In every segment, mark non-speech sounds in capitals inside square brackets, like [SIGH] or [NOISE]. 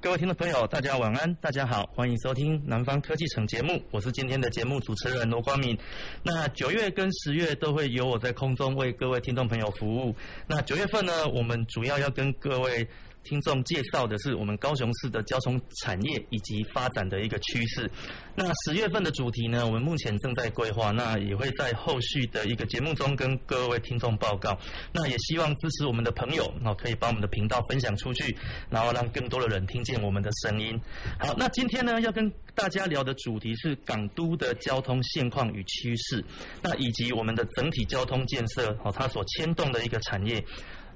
各位听众朋友，大家晚安，大家好，欢迎收听南方科技城节目，我是今天的节目主持人罗光敏。那九月跟十月都会由我在空中为各位听众朋友服务。那九月份呢，我们主要要跟各位。听众介绍的是我们高雄市的交通产业以及发展的一个趋势。那十月份的主题呢，我们目前正在规划，那也会在后续的一个节目中跟各位听众报告。那也希望支持我们的朋友，哦，可以把我们的频道分享出去，然后让更多的人听见我们的声音。好，那今天呢，要跟大家聊的主题是港都的交通现况与趋势，那以及我们的整体交通建设，哦，它所牵动的一个产业。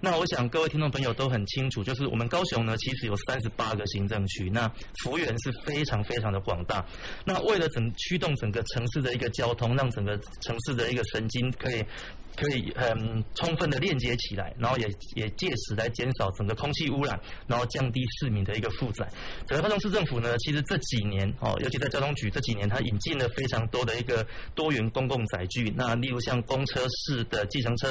那我想各位听众朋友都很清楚，就是我们高雄呢，其实有三十八个行政区，那幅员是非常非常的广大。那为了整驱动整个城市的一个交通，让整个城市的一个神经可以。可以很充分的链接起来，然后也也借此来减少整个空气污染，然后降低市民的一个负载。整个高雄市政府呢，其实这几年哦，尤其在交通局这几年，它引进了非常多的一个多元公共载具，那例如像公车式的计程车，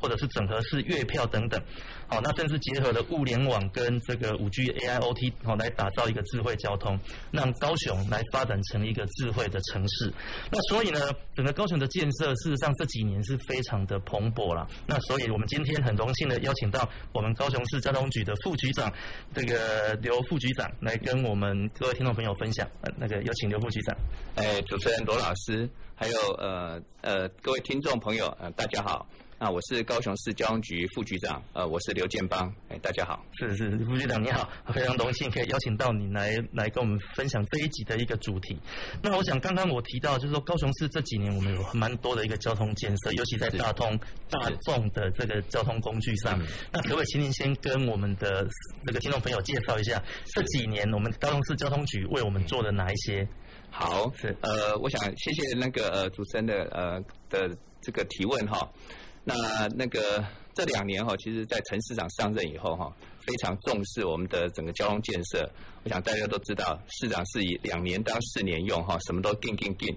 或者是整合式月票等等。好，那甚至结合了物联网跟这个五 G AIoT，好来打造一个智慧交通，让高雄来发展成一个智慧的城市。那所以呢，整个高雄的建设，事实上这几年是非常的蓬勃了。那所以我们今天很荣幸的邀请到我们高雄市交通局的副局长，这个刘副局长来跟我们各位听众朋友分享。呃，那个有请刘副局长。哎，主持人罗老师，还有呃呃各位听众朋友，呃大家好。啊，我是高雄市交通局副局长，呃，我是刘建邦，哎，大家好。是是，副局长你好，非常荣幸可以邀请到你来来跟我们分享这一集的一个主题。那我想刚刚我提到，就是说高雄市这几年我们有蛮多的一个交通建设，尤其在大通大众的这个交通工具上。那可不可以请您先跟我们的这个听众朋友介绍一下这几年我们高雄市交通局为我们做的哪一些？好，是呃，我想谢谢那个呃主持人的呃的这个提问哈。那那个这两年哈，其实，在陈市长上任以后哈，非常重视我们的整个交通建设。我想大家都知道，市长是以两年当四年用哈，什么都定定定。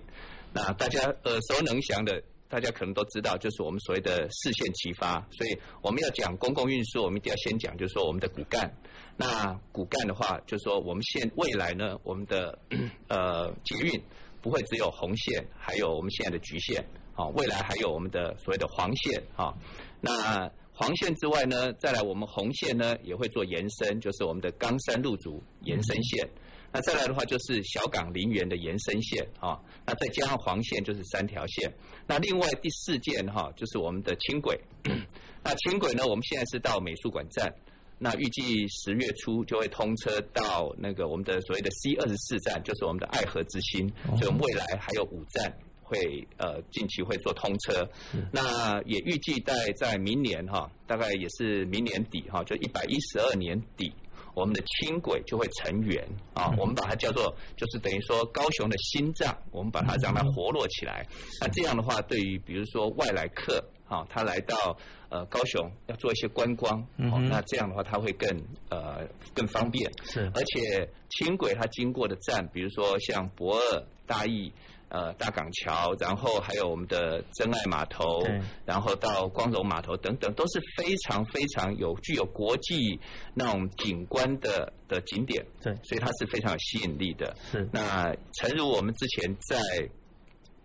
那大家耳熟能详的，大家可能都知道，就是我们所谓的四线齐发。所以我们要讲公共运输，我们一定要先讲，就是说我们的骨干。那骨干的话，就是说我们现未来呢，我们的 [CLEARS THROAT] 呃捷运不会只有红线，还有我们现在的橘线。好，未来还有我们的所谓的黄线啊。那黄线之外呢，再来我们红线呢也会做延伸，就是我们的冈山路竹延伸线。那再来的话就是小港林园的延伸线啊。那再加上黄线就是三条线。那另外第四件哈就是我们的轻轨。[CLEARS THROAT] 那轻轨呢，我们现在是到美术馆站，那预计十月初就会通车到那个我们的所谓的 C 二十四站，就是我们的爱河之心。所以我们未来还有五站。会呃近期会做通车，那也预计在在明年哈，大概也是明年底哈，就一百一十二年底，我们的轻轨就会成员啊，我们把它叫做就是等于说高雄的心脏，我们把它让它活络起来。那这样的话，对于比如说外来客啊，他来到呃高雄要做一些观光，哦，那这样的话他会更呃更方便。是，而且轻轨它经过的站，比如说像博二、大义。呃，大港桥，然后还有我们的真爱码头，然后到光荣码头等等，都是非常非常有具有国际那种景观的的景点，对，所以它是非常有吸引力的。是。那诚如我们之前在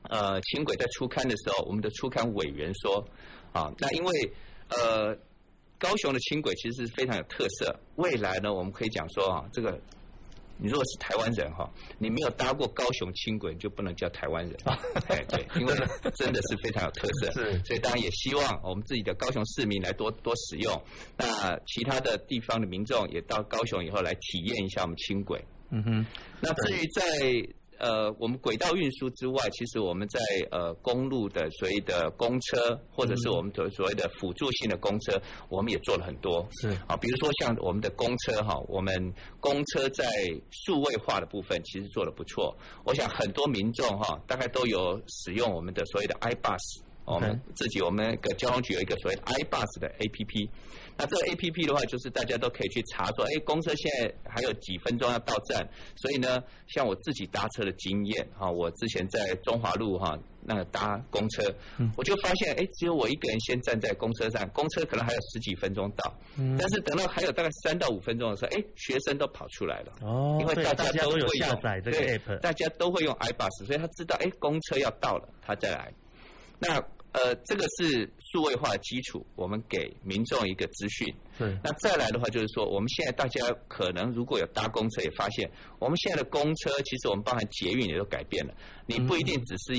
呃轻轨在出刊的时候，我们的出刊委员说啊，那因为呃高雄的轻轨其实是非常有特色，未来呢，我们可以讲说啊，这个。你如果是台湾人哈，你没有搭过高雄轻轨，就不能叫台湾人。哎，对，因为真的是非常有特色。[LAUGHS] 是，所以当然也希望我们自己的高雄市民来多多使用。那其他的地方的民众也到高雄以后来体验一下我们轻轨。嗯哼。那至于在呃，我们轨道运输之外，其实我们在呃公路的所谓的公车，或者是我们所所谓的辅助性的公车，我们也做了很多。是啊，比如说像我们的公车哈，我们公车在数位化的部分其实做的不错。我想很多民众哈，大概都有使用我们的所谓的 iBus。我们自己，我们那个交通局有一个所谓的 iBus 的 APP。那这个 APP 的话，就是大家都可以去查说，哎，公车现在还有几分钟要到站。所以呢，像我自己搭车的经验，哈，我之前在中华路哈，那个搭公车，我就发现，哎，只有我一个人先站在公车站，公车可能还有十几分钟到。但是等到还有大概三到五分钟的时候，哎，学生都跑出来了。哦。因为大家都会用下载这个 APP，大家都会用 iBus，所以他知道，哎，公车要到了，他再来。那呃，这个是数位化的基础，我们给民众一个资讯。对。那再来的话，就是说，我们现在大家可能如果有搭公车，也发现我们现在的公车，其实我们包含捷运也都改变了。你不一定只是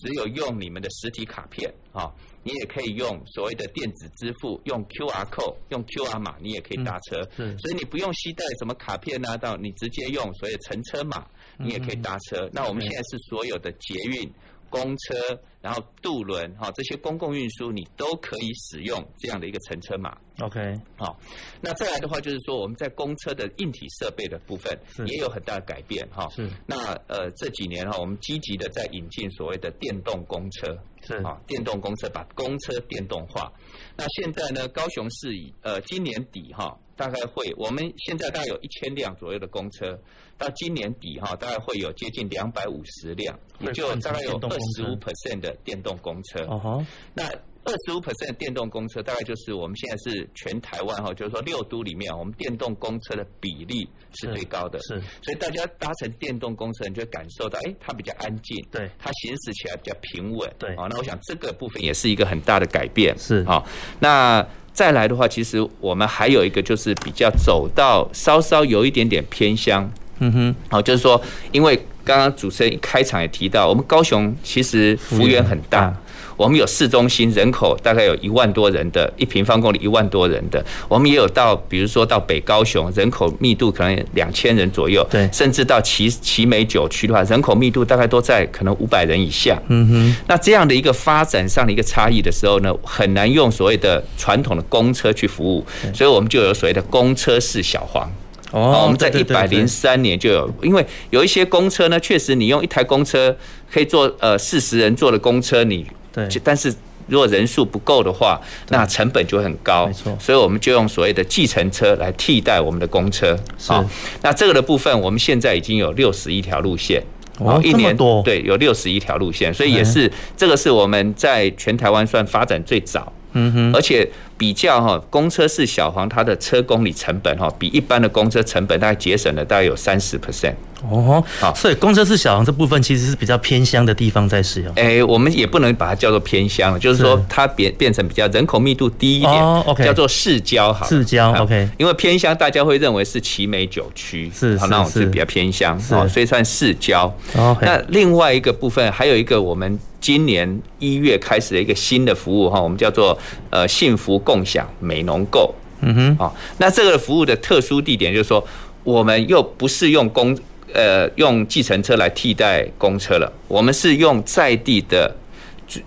只有用你们的实体卡片啊，你也可以用所谓的电子支付，用 QR code，用 QR 码，你也可以搭车。嗯。所以你不用携带什么卡片拿到，你直接用所谓的乘车码，你也可以搭车。那我们现在是所有的捷运。公车，然后渡轮，哈，这些公共运输你都可以使用这样的一个乘车码。OK，好，那再来的话就是说，我们在公车的硬体设备的部分也有很大的改变，哈。是。那呃这几年哈，我们积极的在引进所谓的电动公车，是啊，电动公车把公车电动化。那现在呢，高雄市以呃今年底哈，大概会，我们现在大概有一千辆左右的公车。到今年底哈，大概会有接近两百五十辆，也就大概有二十五 percent 的电动公车。哦哈，那二十五 percent 的电动公车，大概就是我们现在是全台湾哈，就是说六都里面，我们电动公车的比例是最高的。是，所以大家搭乘电动公车，你就会感受到，哎，它比较安静，对，它行驶起来比较平稳。对，啊，那我想这个部分也是一个很大的改变。是，好，那再来的话，其实我们还有一个就是比较走到稍稍有一点点偏乡。嗯哼，好，就是说，因为刚刚主持人一开场也提到，我们高雄其实幅员很大，我们有市中心，人口大概有一万多人的，一平方公里一万多人的，我们也有到，比如说到北高雄，人口密度可能两千人左右，对，甚至到奇奇美九区的话，人口密度大概都在可能五百人以下。嗯哼，那这样的一个发展上的一个差异的时候呢，很难用所谓的传统的公车去服务，所以我们就有所谓的公车式小黄。哦，我们在一百零三年就有，因为有一些公车呢，确实你用一台公车可以坐呃四十人坐的公车，你对，但是如果人数不够的话，那成本就很高，没错，所以我们就用所谓的计程车来替代我们的公车。好，那这个的部分，我们现在已经有六十一条路线，哦，一年多，对，有六十一条路线，所以也是这个是我们在全台湾算发展最早，嗯哼，而且。比较哈，公车是小黄，它的车公里成本哈，比一般的公车成本大概节省了大概有三十 percent。哦，好，所以公车是小黄这部分其实是比较偏乡的地方在使用。哎，我们也不能把它叫做偏乡，就是说它变变成比较人口密度低一点，叫做市郊好。市郊，OK。因为偏乡大家会认为是奇美九区，是好，那种是比较偏乡，哦所以算市郊。OK。那另外一个部分还有一个我们。今年一月开始的一个新的服务哈，我们叫做呃幸福共享美农购。嗯哼，好，那这个服务的特殊地点就是说，我们又不是用公呃用计程车来替代公车了，我们是用在地的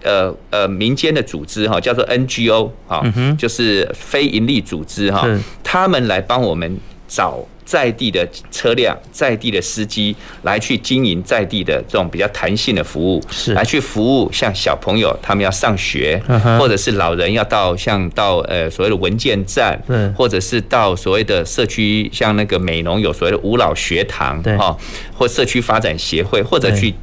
呃呃民间的组织哈，叫做 NGO 哈，就是非营利组织哈，他们来帮我们找。在地的车辆，在地的司机来去经营在地的这种比较弹性的服务，是。来去服务像小朋友他们要上学，或者是老人要到像到呃所谓的文件站，或者是到所谓的社区像那个美农有所谓的五老学堂，哈，或社区发展协会，或者去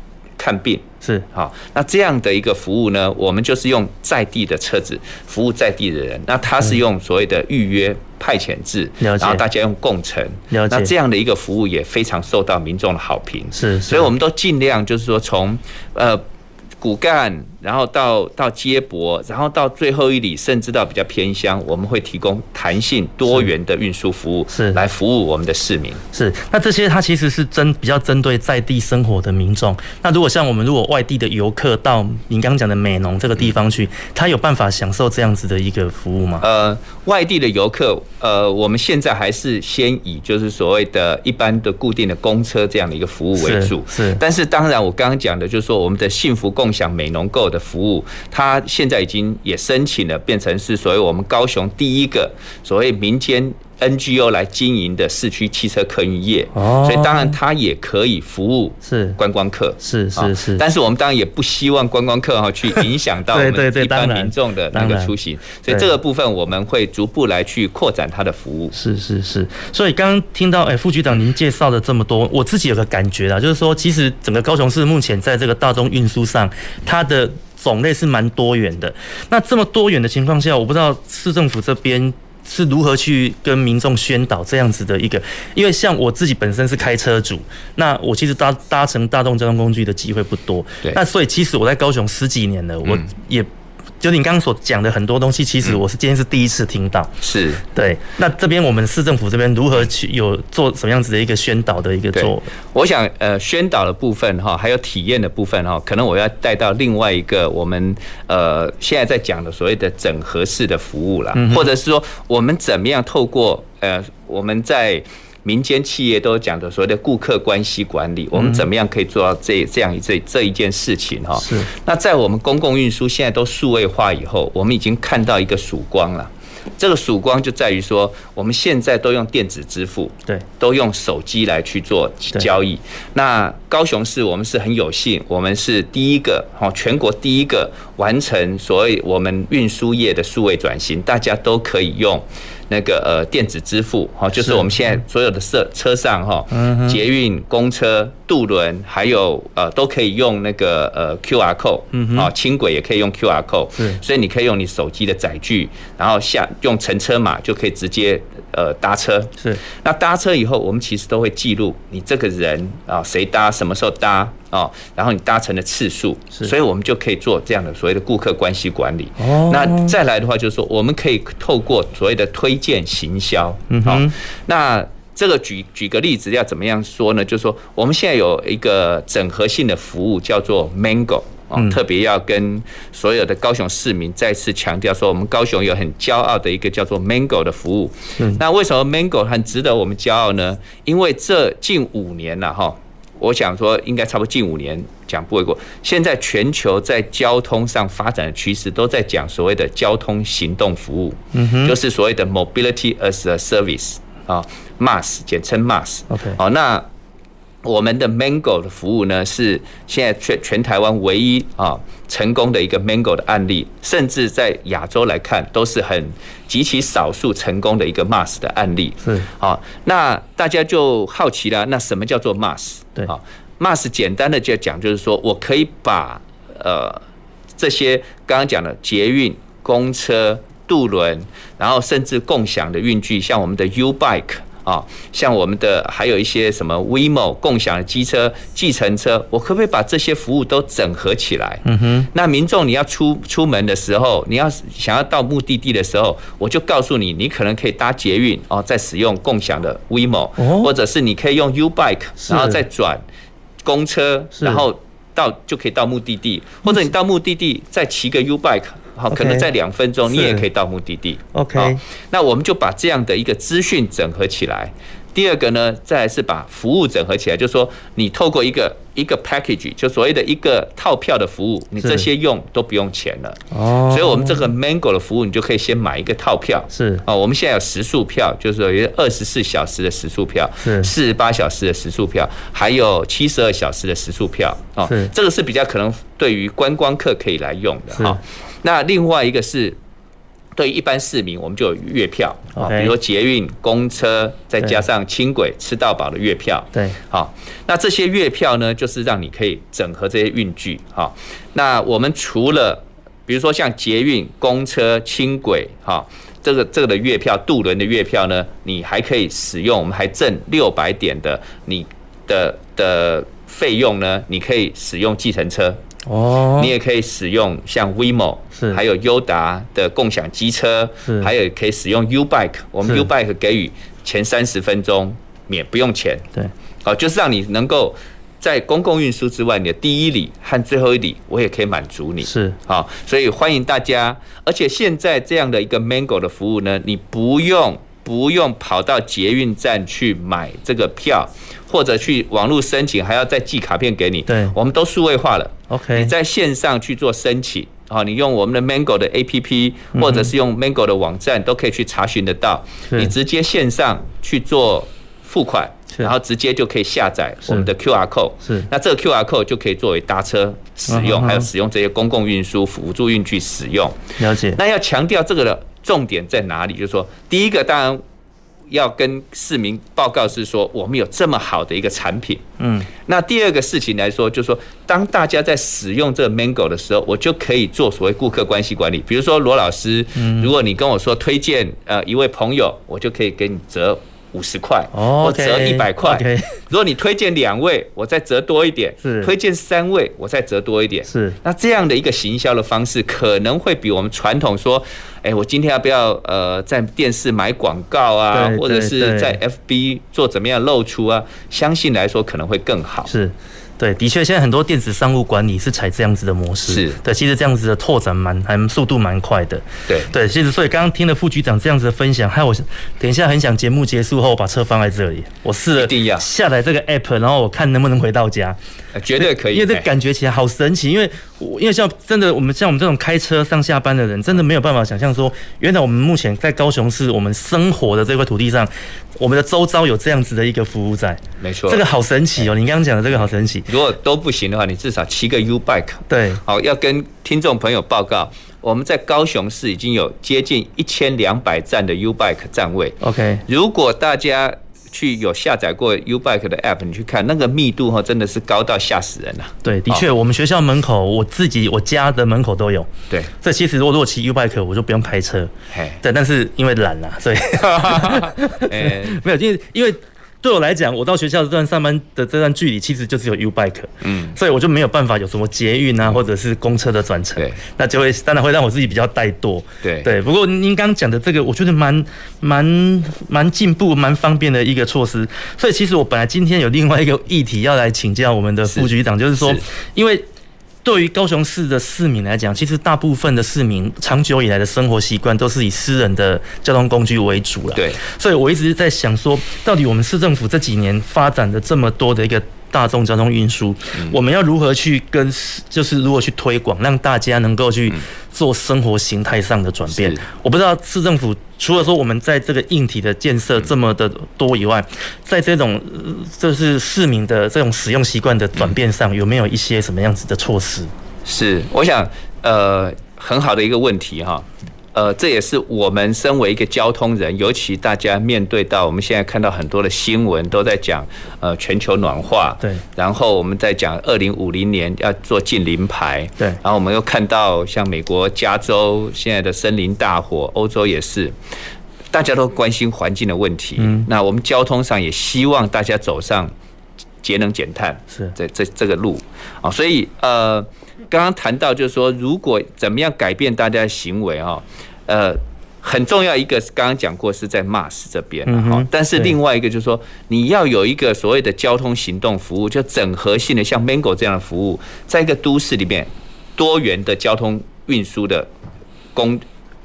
看病。是好，那这样的一个服务呢，我们就是用在地的车子服务在地的人。那他是用所谓的预约派遣制，然后大家用共乘。那这样的一个服务也非常受到民众的好评。是，所以我们都尽量就是说从呃骨干，然后到到接驳，然后到最后一里，甚至到比较偏乡，我们会提供弹性多元的运输服务，是来服务我们的市民。是，那这些它其实是针比较针对在地生活的民众。那如果像我们如果外地的游客到您刚刚讲的美浓这个地方去，他有办法享受这样子的一个服务吗？呃，外地的游客，呃，我们现在还是先以就是所谓的一般的固定的公车这样的一个服务为主。是，是，但是当然我刚刚讲的就是说我们的幸福共享美浓购的服务，它现在已经也申请了，变成是所谓我们高雄第一个所谓民间 NGO 来经营的市区汽车客运业，所以当然它也可以服务是。观光客，是是是，但是我们当然也不希望观光客哈去影响到 [LAUGHS] 我们一般民众的那个出行，所以这个部分我们会逐步来去扩展它的服务。是是是，所以刚刚听到哎副局长您介绍了这么多，我自己有个感觉啦，就是说其实整个高雄市目前在这个大众运输上，它的种类是蛮多元的。那这么多元的情况下，我不知道市政府这边。是如何去跟民众宣导这样子的一个？因为像我自己本身是开车主，那我其实搭搭乘大众交通工具的机会不多。对。那所以其实我在高雄十几年了，我也。就你刚刚所讲的很多东西，其实我是今天是第一次听到。是，对。那这边我们市政府这边如何去有做什么样子的一个宣导的一个做？我想呃，宣导的部分哈，还有体验的部分哈，可能我要带到另外一个我们呃现在在讲的所谓的整合式的服务啦，或者是说我们怎么样透过呃我们在。民间企业都讲的所谓的顾客关系管理，我们怎么样可以做到这这样一这这一件事情哈？是。那在我们公共运输现在都数位化以后，我们已经看到一个曙光了。这个曙光就在于说，我们现在都用电子支付，对，都用手机来去做交易。那高雄市我们是很有幸，我们是第一个哈，全国第一个完成所谓我们运输业的数位转型，大家都可以用。那个呃电子支付哈，就是我们现在所有的车车上哈，捷运、公车、渡轮，还有呃都可以用那个呃 QR code，啊轻轨也可以用 QR code，所以你可以用你手机的载具，然后下用乘车码就可以直接。呃，搭车是，那搭车以后，我们其实都会记录你这个人啊，谁搭，什么时候搭啊，然后你搭乘的次数，所以我们就可以做这样的所谓的顾客关系管理。哦，那再来的话，就是说我们可以透过所谓的推荐行销，嗯哼，那这个举举个例子，要怎么样说呢？就是说我们现在有一个整合性的服务，叫做 Mango。特别要跟所有的高雄市民再次强调说，我们高雄有很骄傲的一个叫做 Mango 的服务。那为什么 Mango 很值得我们骄傲呢？因为这近五年了哈，我想说应该差不多近五年讲不为过。现在全球在交通上发展的趋势都在讲所谓的交通行动服务，嗯就是所谓的 Mobility as a Service 啊，MaaS 简称 MaaS。OK，好那。我们的 Mango 的服务呢，是现在全全台湾唯一啊成功的一个 Mango 的案例，甚至在亚洲来看都是很极其少数成功的一个 Mass 的案例。是啊，那大家就好奇了，那什么叫做 Mass？对啊，Mass 简单的就讲，就是说我可以把呃这些刚刚讲的捷运、公车、渡轮，然后甚至共享的运具，像我们的 U-Bike。啊，像我们的还有一些什么 WeMo 共享的机车、计程车，我可不可以把这些服务都整合起来？嗯哼。那民众你要出出门的时候，你要想要到目的地的时候，我就告诉你，你可能可以搭捷运哦，再使用共享的 WeMo，或者是你可以用 U-Bike，然后再转公车，然后到就可以到目的地，或者你到目的地再骑个 U-Bike。好，可能在两分钟，你也可以到目的地。OK，那我们就把这样的一个资讯整合起来。第二个呢，再来是把服务整合起来，就是说你透过一个一个 package，就所谓的一个套票的服务，你这些用都不用钱了。哦，所以我们这个 Mango 的服务，你就可以先买一个套票。是啊，我们现在有时速票，就是有二十四小时的时速票，是四十八小时的时速票，还有七十二小时的时速票。哦，这个是比较可能对于观光客可以来用的哈。那另外一个是，对于一般市民，我们就有月票啊，比如说捷运、公车，再加上轻轨吃到饱的月票。对，好，那这些月票呢，就是让你可以整合这些运具。好，那我们除了比如说像捷运、公车、轻轨，哈，这个这个的月票、渡轮的月票呢，你还可以使用，我们还赠六百点的你的的费用呢，你可以使用计程车。哦，你也可以使用像 WeMo，是，还有优达的共享机车，是，还有可以使用 U Bike，我们 U Bike 给予前三十分钟免不用钱，对，好，就是让你能够在公共运输之外，你的第一里和最后一里，我也可以满足你，是，好，所以欢迎大家，而且现在这样的一个 Mango 的服务呢，你不用不用跑到捷运站去买这个票。或者去网络申请，还要再寄卡片给你。对，我们都数位化了。OK，你在线上去做申请，啊，你用我们的 Mango 的 APP，或者是用 Mango 的网站，都可以去查询得到。你直接线上去做付款，然后直接就可以下载我们的 QR code。是，那这个 QR code 就可以作为搭车使用，还有使用这些公共运输辅助运具使用。了解。那要强调这个的重点在哪里？就是说，第一个当然。要跟市民报告是说，我们有这么好的一个产品。嗯，那第二个事情来说，就是说，当大家在使用这个 Mango 的时候，我就可以做所谓顾客关系管理。比如说罗老师，如果你跟我说推荐呃一位朋友，我就可以给你折五十块，我折一百块。如果你推荐两位，我再折多一点；推荐三位，我再折多一点。是，那这样的一个行销的方式，可能会比我们传统说。哎，我今天要不要呃在电视买广告啊，或者是在 FB 做怎么样露出啊？相信来说可能会更好。是。对，的确，现在很多电子商务管理是采这样子的模式。是对，其实这样子的拓展蛮还速度蛮快的。对对，其实所以刚刚听了副局长这样子的分享，还有我等一下很想节目结束后把车放在这里，我试了，下载这个 app，然后我看能不能回到家。绝对可以，因为这感觉起来好神奇，因为我因为像真的我们像我们这种开车上下班的人，真的没有办法想象说，原来我们目前在高雄市我们生活的这块土地上。我们的周遭有这样子的一个服务在，没错，这个好神奇哦！你刚刚讲的这个好神奇。如果都不行的话，你至少骑个 U bike。对，好，要跟听众朋友报告，我们在高雄市已经有接近一千两百站的 U bike 站位。OK，如果大家去有下载过 U bike 的 app，你去看那个密度哈，真的是高到吓死人了。对，的确，我们学校门口，我自己我家的门口都有。对，这其实如果如果骑 U bike，我就不用开车。嘿，对，但是因为懒了，所以，[LAUGHS] [LAUGHS] 没有，因为因为。对我来讲，我到学校这段上班的这段距离，其实就只有 U bike，嗯，所以我就没有办法有什么捷运啊，或者是公车的转乘，对，那就会当然会让我自己比较怠惰，对对。不过您刚讲的这个，我觉得蛮蛮蛮进步、蛮方便的一个措施。所以其实我本来今天有另外一个议题要来请教我们的副局长，就是说，因为。对于高雄市的市民来讲，其实大部分的市民长久以来的生活习惯都是以私人的交通工具为主了。对，所以我一直在想说，到底我们市政府这几年发展的这么多的一个大众交通运输，我们要如何去跟，就是如何去推广，让大家能够去做生活形态上的转变？我不知道市政府。除了说我们在这个硬体的建设这么的多以外，在这种就是市民的这种使用习惯的转变上，有没有一些什么样子的措施？是，我想呃很好的一个问题哈，呃这也是我们身为一个交通人，尤其大家面对到我们现在看到很多的新闻都在讲呃全球暖化，对，然后我们在讲二零五零年要做近零排，对，然后我们又看到像美国加州现在的森林大火，欧洲也是。大家都关心环境的问题，嗯。那我们交通上也希望大家走上节能减碳是这这这个路啊，所以呃，刚刚谈到就是说，如果怎么样改变大家的行为哈，呃，很重要一个是刚刚讲过是在 MaaS 这边哈，但是另外一个就是说，你要有一个所谓的交通行动服务，就整合性的像 Mango 这样的服务，在一个都市里面多元的交通运输的公。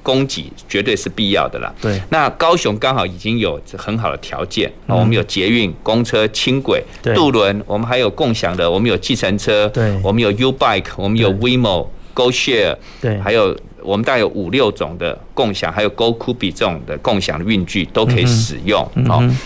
供给绝对是必要的啦。对，那高雄刚好已经有很好的条件，那我们有捷运、公车、轻轨、渡轮，我们还有共享的，我们有计程车，对，我们有 U Bike，我们有 WeMo、GoShare，对，还有我们大概有五六种的共享，还有 GoKubi 这种的共享的运具都可以使用。嗯，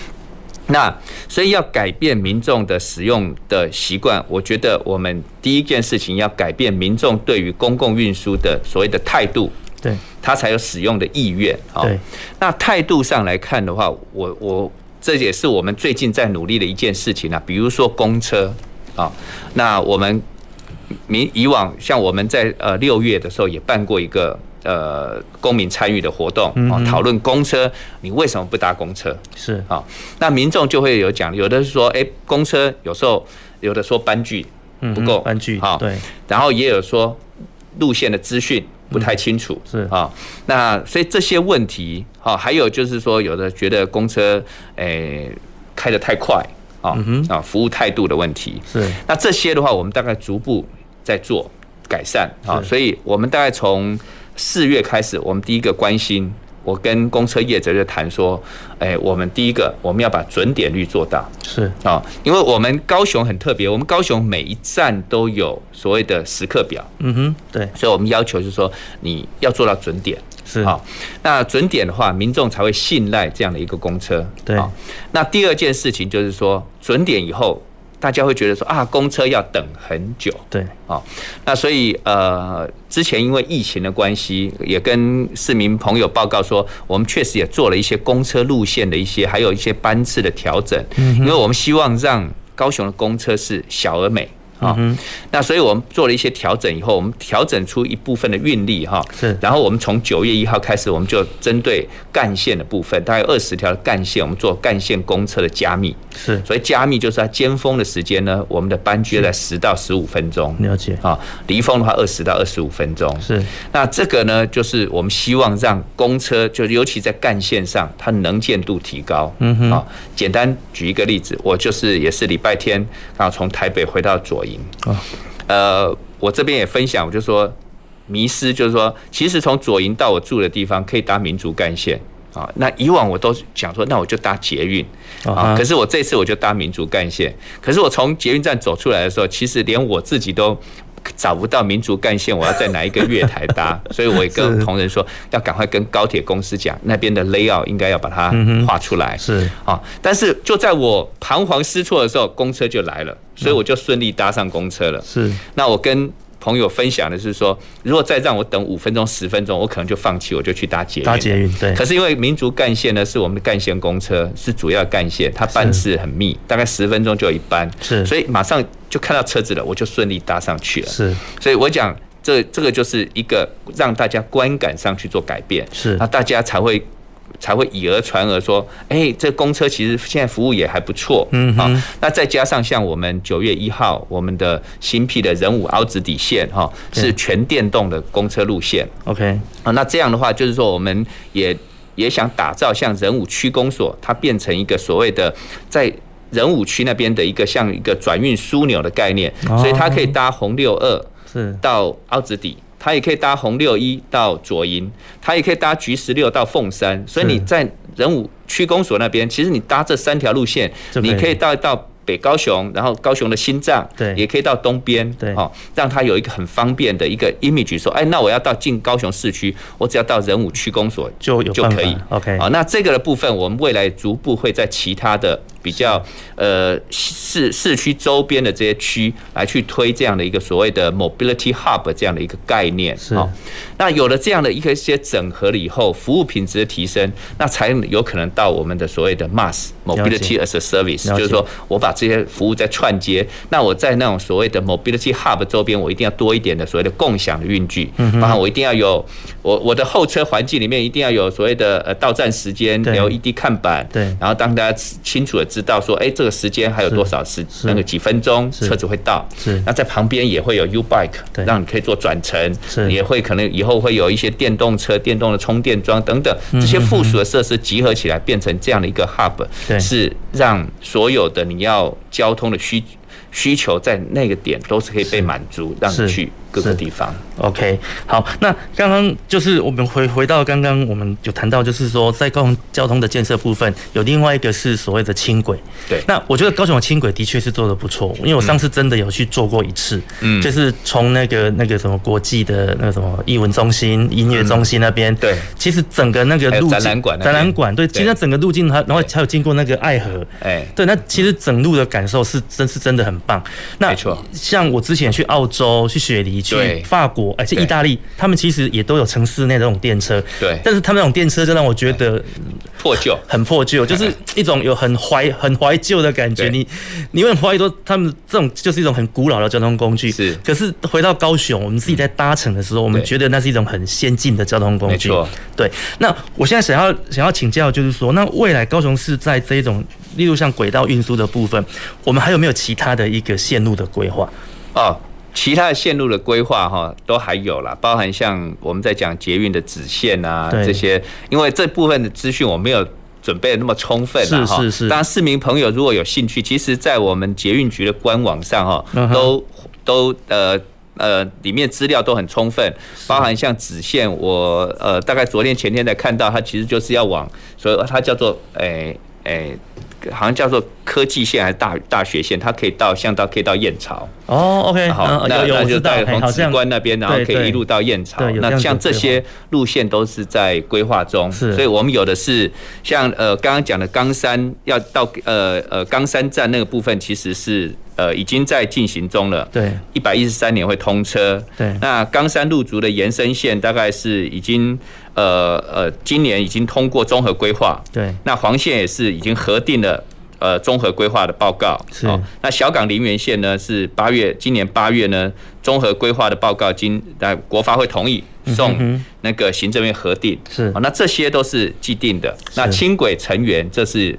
那所以要改变民众的使用的习惯，我觉得我们第一件事情要改变民众对于公共运输的所谓的态度。对，他才有使用的意愿。好，那态度上来看的话，我我这也是我们最近在努力的一件事情啊。比如说公车啊，那我们民以往像我们在呃六月的时候也办过一个呃公民参与的活动啊，讨论公车，你为什么不搭公车？是啊，那民众就会有讲，有的是说，哎，公车有时候有的说班距。不够班距好，对，然后也有说路线的资讯不太清楚，是。啊，那所以这些问题，好，还有就是说有的觉得公车诶开得太快，啊啊服务态度的问题，是，那这些的话，我们大概逐步在做改善，啊，所以我们大概从四月开始，我们第一个关心。我跟公车业者就谈说，哎，我们第一个我们要把准点率做到，是。啊，因为我们高雄很特别，我们高雄每一站都有所谓的时刻表，嗯哼，对，所以我们要求就是说你要做到准点，是。啊，那准点的话，民众才会信赖这样的一个公车，对，那第二件事情就是说准点以后。大家会觉得说啊，公车要等很久，对，哦，那所以呃，之前因为疫情的关系，也跟市民朋友报告说，我们确实也做了一些公车路线的一些，还有一些班次的调整，因为我们希望让高雄的公车是小而美。啊，那所以我们做了一些调整以后，我们调整出一部分的运力哈，是，然后我们从九月一号开始，我们就针对干线的部分，大概有二十条的干线，我们做干线公车的加密，是，所以加密就是在尖峰的时间呢，我们的班距在十到十五分钟，了解。啊，离峰的话二十到二十五分钟，是，那这个呢，就是我们希望让公车，就尤其在干线上，它能见度提高，嗯哼，啊，简单举一个例子，我就是也是礼拜天啊从台北回到左营。啊，呃，我这边也分享，我就说迷失，就是说，其实从左营到我住的地方可以搭民族干线啊。那以往我都想说，那我就搭捷运啊。可是我这次我就搭民族干线。可是我从捷运站走出来的时候，其实连我自己都找不到民族干线，我要在哪一个月台搭？[LAUGHS] 所以我也跟同仁说，要赶快跟高铁公司讲，那边的 layout 应该要把它画出来。是啊，但是就在我彷徨失措的时候，公车就来了。所以我就顺利搭上公车了。是。那我跟朋友分享的是说，如果再让我等五分钟、十分钟，我可能就放弃，我就去搭捷运。搭捷运，对。可是因为民族干线呢，是我们的干线公车，是主要干线，它班次很密，大概十分钟就有一班。是。所以马上就看到车子了，我就顺利搭上去了。是。所以我讲，这这个就是一个让大家观感上去做改变。是。那大家才会。才会以讹传讹说，哎，这公车其实现在服务也还不错，嗯，好，那再加上像我们九月一号我们的新辟的人武凹子底线哈，是全电动的公车路线，OK，啊，那这样的话就是说我们也也想打造像人武区公所，它变成一个所谓的在仁武区那边的一个像一个转运枢纽的概念，所以它可以搭红六二是。到凹子底。它也可以搭红六一到左营，它也可以搭橘十六到凤山，所以你在仁武区公所那边，其实你搭这三条路线，你可以到到北高雄，然后高雄的心脏，对，也可以到东边，对，哦，让它有一个很方便的一个 image，说，哎，那我要到进高雄市区，我只要到仁武区公所就就可以，OK，好，那这个的部分，我们未来逐步会在其他的。比较呃市市区周边的这些区来去推这样的一个所谓的 mobility hub 这样的一个概念，是。那有了这样的一个一些整合了以后，服务品质的提升，那才有可能到我们的所谓的 mass mobility as a service，就是说我把这些服务再串接，那我在那种所谓的 mobility hub 周边，我一定要多一点的所谓的共享的运具，嗯，包含我一定要有我我的候车环境里面一定要有所谓的呃到站时间 LED 看板，对，然后当大家清楚的。知道说，哎，这个时间还有多少时，那个几分钟车子会到。是，那在旁边也会有 U Bike，让你可以做转乘。是，也会可能以后会有一些电动车、电动的充电桩等等这些附属的设施集合起来，变成这样的一个 Hub，是让所有的你要交通的需需求在那个点都是可以被满足，让你去各个地方。OK，好，那刚刚就是我们回回到刚刚我们有谈到，就是说在高雄交通的建设部分，有另外一个是所谓的轻轨。对，那我觉得高雄的轻轨的确是做的不错，因为我上次真的有去做过一次，嗯，就是从那个那个什么国际的那个什么艺文中心、音乐中心那边，对，其实整个那个路展览馆、展览馆，对，其实整个路径它，然后还有经过那个爱河，哎，对，那其实整路的感受是真是真的很棒。那没错，像我之前去澳洲、去雪梨、去法国。而且意大利，他们其实也都有城市内的那种电车，对。但是他们那种电车就让我觉得破旧，很破旧，就是一种有很怀 [LAUGHS] 很怀旧的感觉。你你会怀疑说，他们这种就是一种很古老的交通工具。是。可是回到高雄，我们自己在搭乘的时候，我们觉得那是一种很先进的交通工具。对。那我现在想要想要请教，就是说，那未来高雄市在这一种，例如像轨道运输的部分，我们还有没有其他的一个线路的规划？哦，其他的线路的规划哈都还有啦，包含像我们在讲捷运的子线啊这些，因为这部分的资讯我没有准备的那么充分啊哈。当然市民朋友如果有兴趣，其实在我们捷运局的官网上哈都都呃。呃，里面资料都很充分，包含像子线，我呃大概昨天前天才看到，它其实就是要往，所以它叫做诶诶。欸欸好像叫做科技线还是大大学线，它可以到像到可以到燕巢哦，OK，好，那那就到从紫关那边，然后可以一路到燕巢。那像这些路线都是在规划中，所以我们有的是像呃刚刚讲的冈山要到呃呃冈山站那个部分，其实是呃已经在进行中了。对，一百一十三年会通车。对，那冈山路竹的延伸线大概是已经。呃呃，今年已经通过综合规划，对，那黄线也是已经核定了呃综合规划的报告，是。那小港林园线呢是八月，今年八月呢综合规划的报告经在国发会同意送那个行政院核定，是。那这些都是既定的。那轻轨成员这是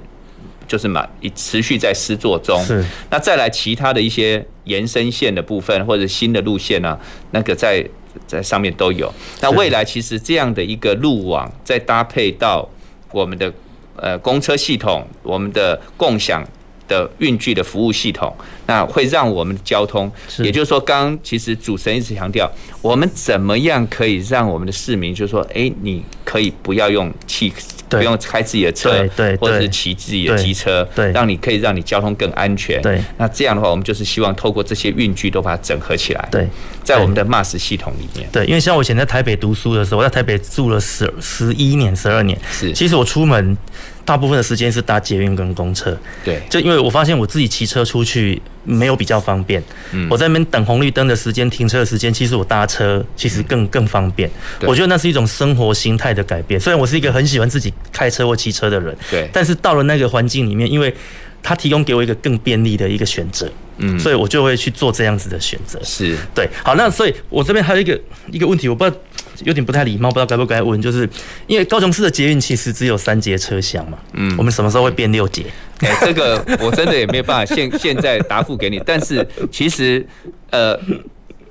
就是嘛，持续在施作中。是。那再来其他的一些延伸线的部分或者新的路线呢，那个在。在上面都有。那未来其实这样的一个路网，再搭配到我们的呃公车系统，我们的共享的运具的服务系统，那会让我们的交通，也就是说，刚刚其实主持人一直强调，我们怎么样可以让我们的市民，就是说，哎，你可以不要用汽。不用开自己的车，对对，或者是骑自己的机车，对，让你可以让你交通更安全。对，那这样的话，我们就是希望透过这些运具都把它整合起来。对，在我们的 MaaS 系统里面。对，因为像我以前在台北读书的时候，我在台北住了十十一年、十二年。是，其实我出门。大部分的时间是搭捷运跟公车，对，就因为我发现我自己骑车出去没有比较方便，嗯，我在那边等红绿灯的时间、停车的时间，其实我搭车其实更更方便。我觉得那是一种生活心态的改变。虽然我是一个很喜欢自己开车或骑车的人，对，但是到了那个环境里面，因为它提供给我一个更便利的一个选择，嗯，所以我就会去做这样子的选择。是对，好，那所以我这边还有一个一个问题，我不知道。有点不太礼貌，不知道该不该问，就是因为高雄市的捷运其实只有三节车厢嘛，嗯，我们什么时候会变六节？哎、欸，这个我真的也没有办法现现在答复给你，但是其实呃，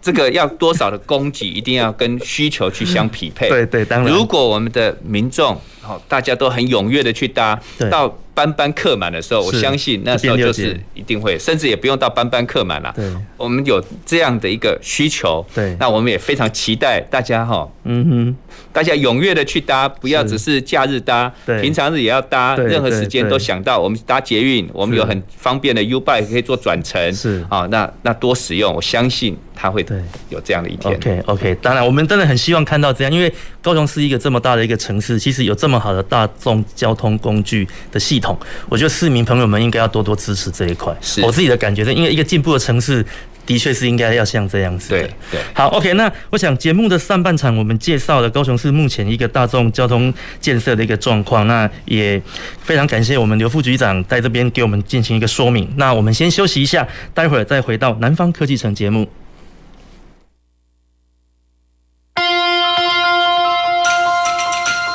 这个要多少的供给，一定要跟需求去相匹配。对对，当然，如果我们的民众好，大家都很踊跃的去搭，到。班班客满的时候，我相信那时候就是一定会，甚至也不用到班班客满了。对，我们有这样的一个需求，对，那我们也非常期待大家哈，嗯哼，大家踊跃的去搭，不要只是假日搭，对，平常日也要搭，任何时间都想到我们搭捷运，我们有很方便的 U-Bike 可以做转乘，是。啊，那那多使用，我相信他会有这样的一天。OK OK，当然我们真的很希望看到这样，因为高雄是一个这么大的一个城市，其实有这么好的大众交通工具的系统。我觉得市民朋友们应该要多多支持这一块。是我自己的感觉，是因为一个进步的城市，的确是应该要像这样子。对对。好，OK，那我想节目的上半场我们介绍了高雄市目前一个大众交通建设的一个状况，那也非常感谢我们刘副局长在这边给我们进行一个说明。那我们先休息一下，待会儿再回到南方科技城节目。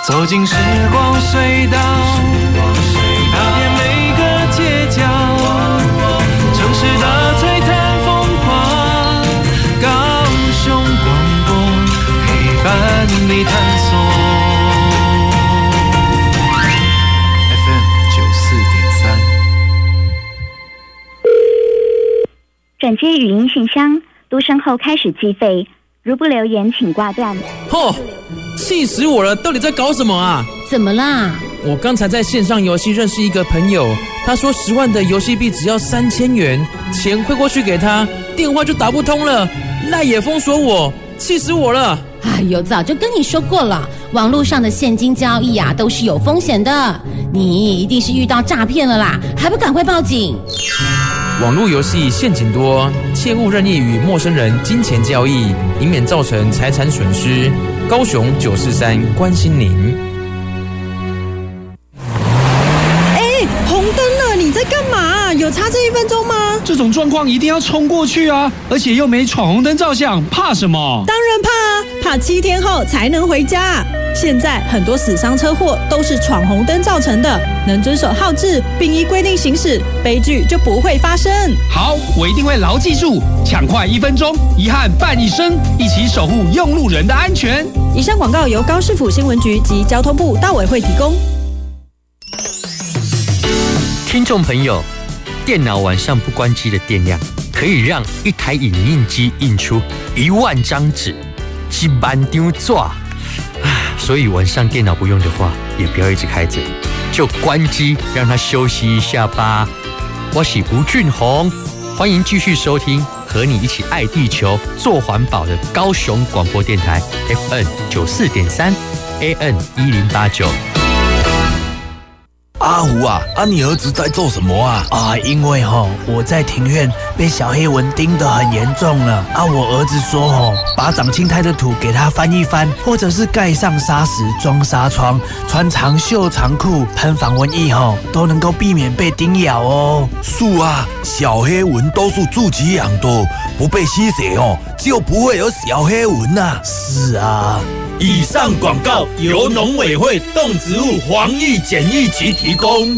走进时光隧道。转接语音信箱，嘟声后开始计费。如不留言，请挂断。嚯，气死我了！到底在搞什么啊？怎么啦？我刚才在线上游戏认识一个朋友，他说十万的游戏币只要三千元，钱汇过去给他，电话就打不通了，赖也封锁我，气死我了。哎呦，早就跟你说过了，网络上的现金交易啊，都是有风险的。你一定是遇到诈骗了啦，还不赶快报警？网络游戏陷阱多，切勿任意与陌生人金钱交易，以免造成财产损失。高雄九四三关心您。状况一定要冲过去啊！而且又没闯红灯照相，怕什么？当然怕啊。怕七天后才能回家。现在很多死伤车祸都是闯红灯造成的，能遵守号志并依规定行驶，悲剧就不会发生。好，我一定会牢记住，抢快一分钟，遗憾伴一生，一起守护用路人的安全。以上广告由高市府新闻局及交通部道委会提供。听众朋友，电脑晚上不关机的电量，可以让一台影印机印出一万张纸，几万张纸。所以晚上电脑不用的话，也不要一直开着，就关机，让它休息一下吧。我是吴俊宏，欢迎继续收听，和你一起爱地球、做环保的高雄广播电台 FM 九四点三 AN 一零八九。阿胡啊，啊，你儿子在做什么啊？啊，因为哈、我在庭院被小黑蚊叮得很严重了。啊，我儿子说吼、哦，把长青苔的土给他翻一翻，或者是盖上沙石装纱窗，穿长袖长裤喷防蚊液吼，都能够避免被叮咬哦。是啊，小黑蚊都是自己养的，不被吸血哦，就不会有小黑蚊呐、啊。是啊。以上广告由农委会动植物防疫检疫局提供。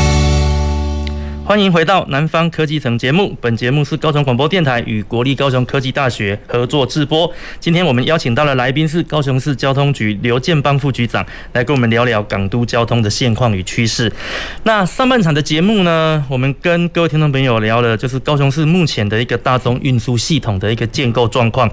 欢迎回到南方科技城节目，本节目是高雄广播电台与国立高雄科技大学合作制播。今天我们邀请到的来宾是高雄市交通局刘建邦副局长，来跟我们聊聊港都交通的现况与趋势。那上半场的节目呢，我们跟各位听众朋友聊了，就是高雄市目前的一个大众运输系统的一个建构状况。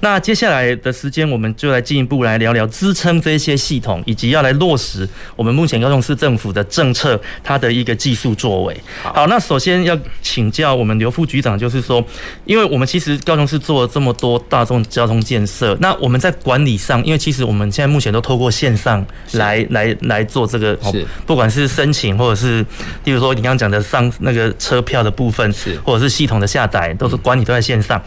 那接下来的时间，我们就来进一步来聊聊支撑这些系统，以及要来落实我们目前高雄市政府的政策，它的一个技术作为。好，那首先要请教我们刘副局长，就是说，因为我们其实高雄市做了这么多大众交通建设，那我们在管理上，因为其实我们现在目前都透过线上来来来做这个，不管是申请或者是，例如说你刚刚讲的上那个车票的部分，是。或者是系统的下载，都是管理都在线上。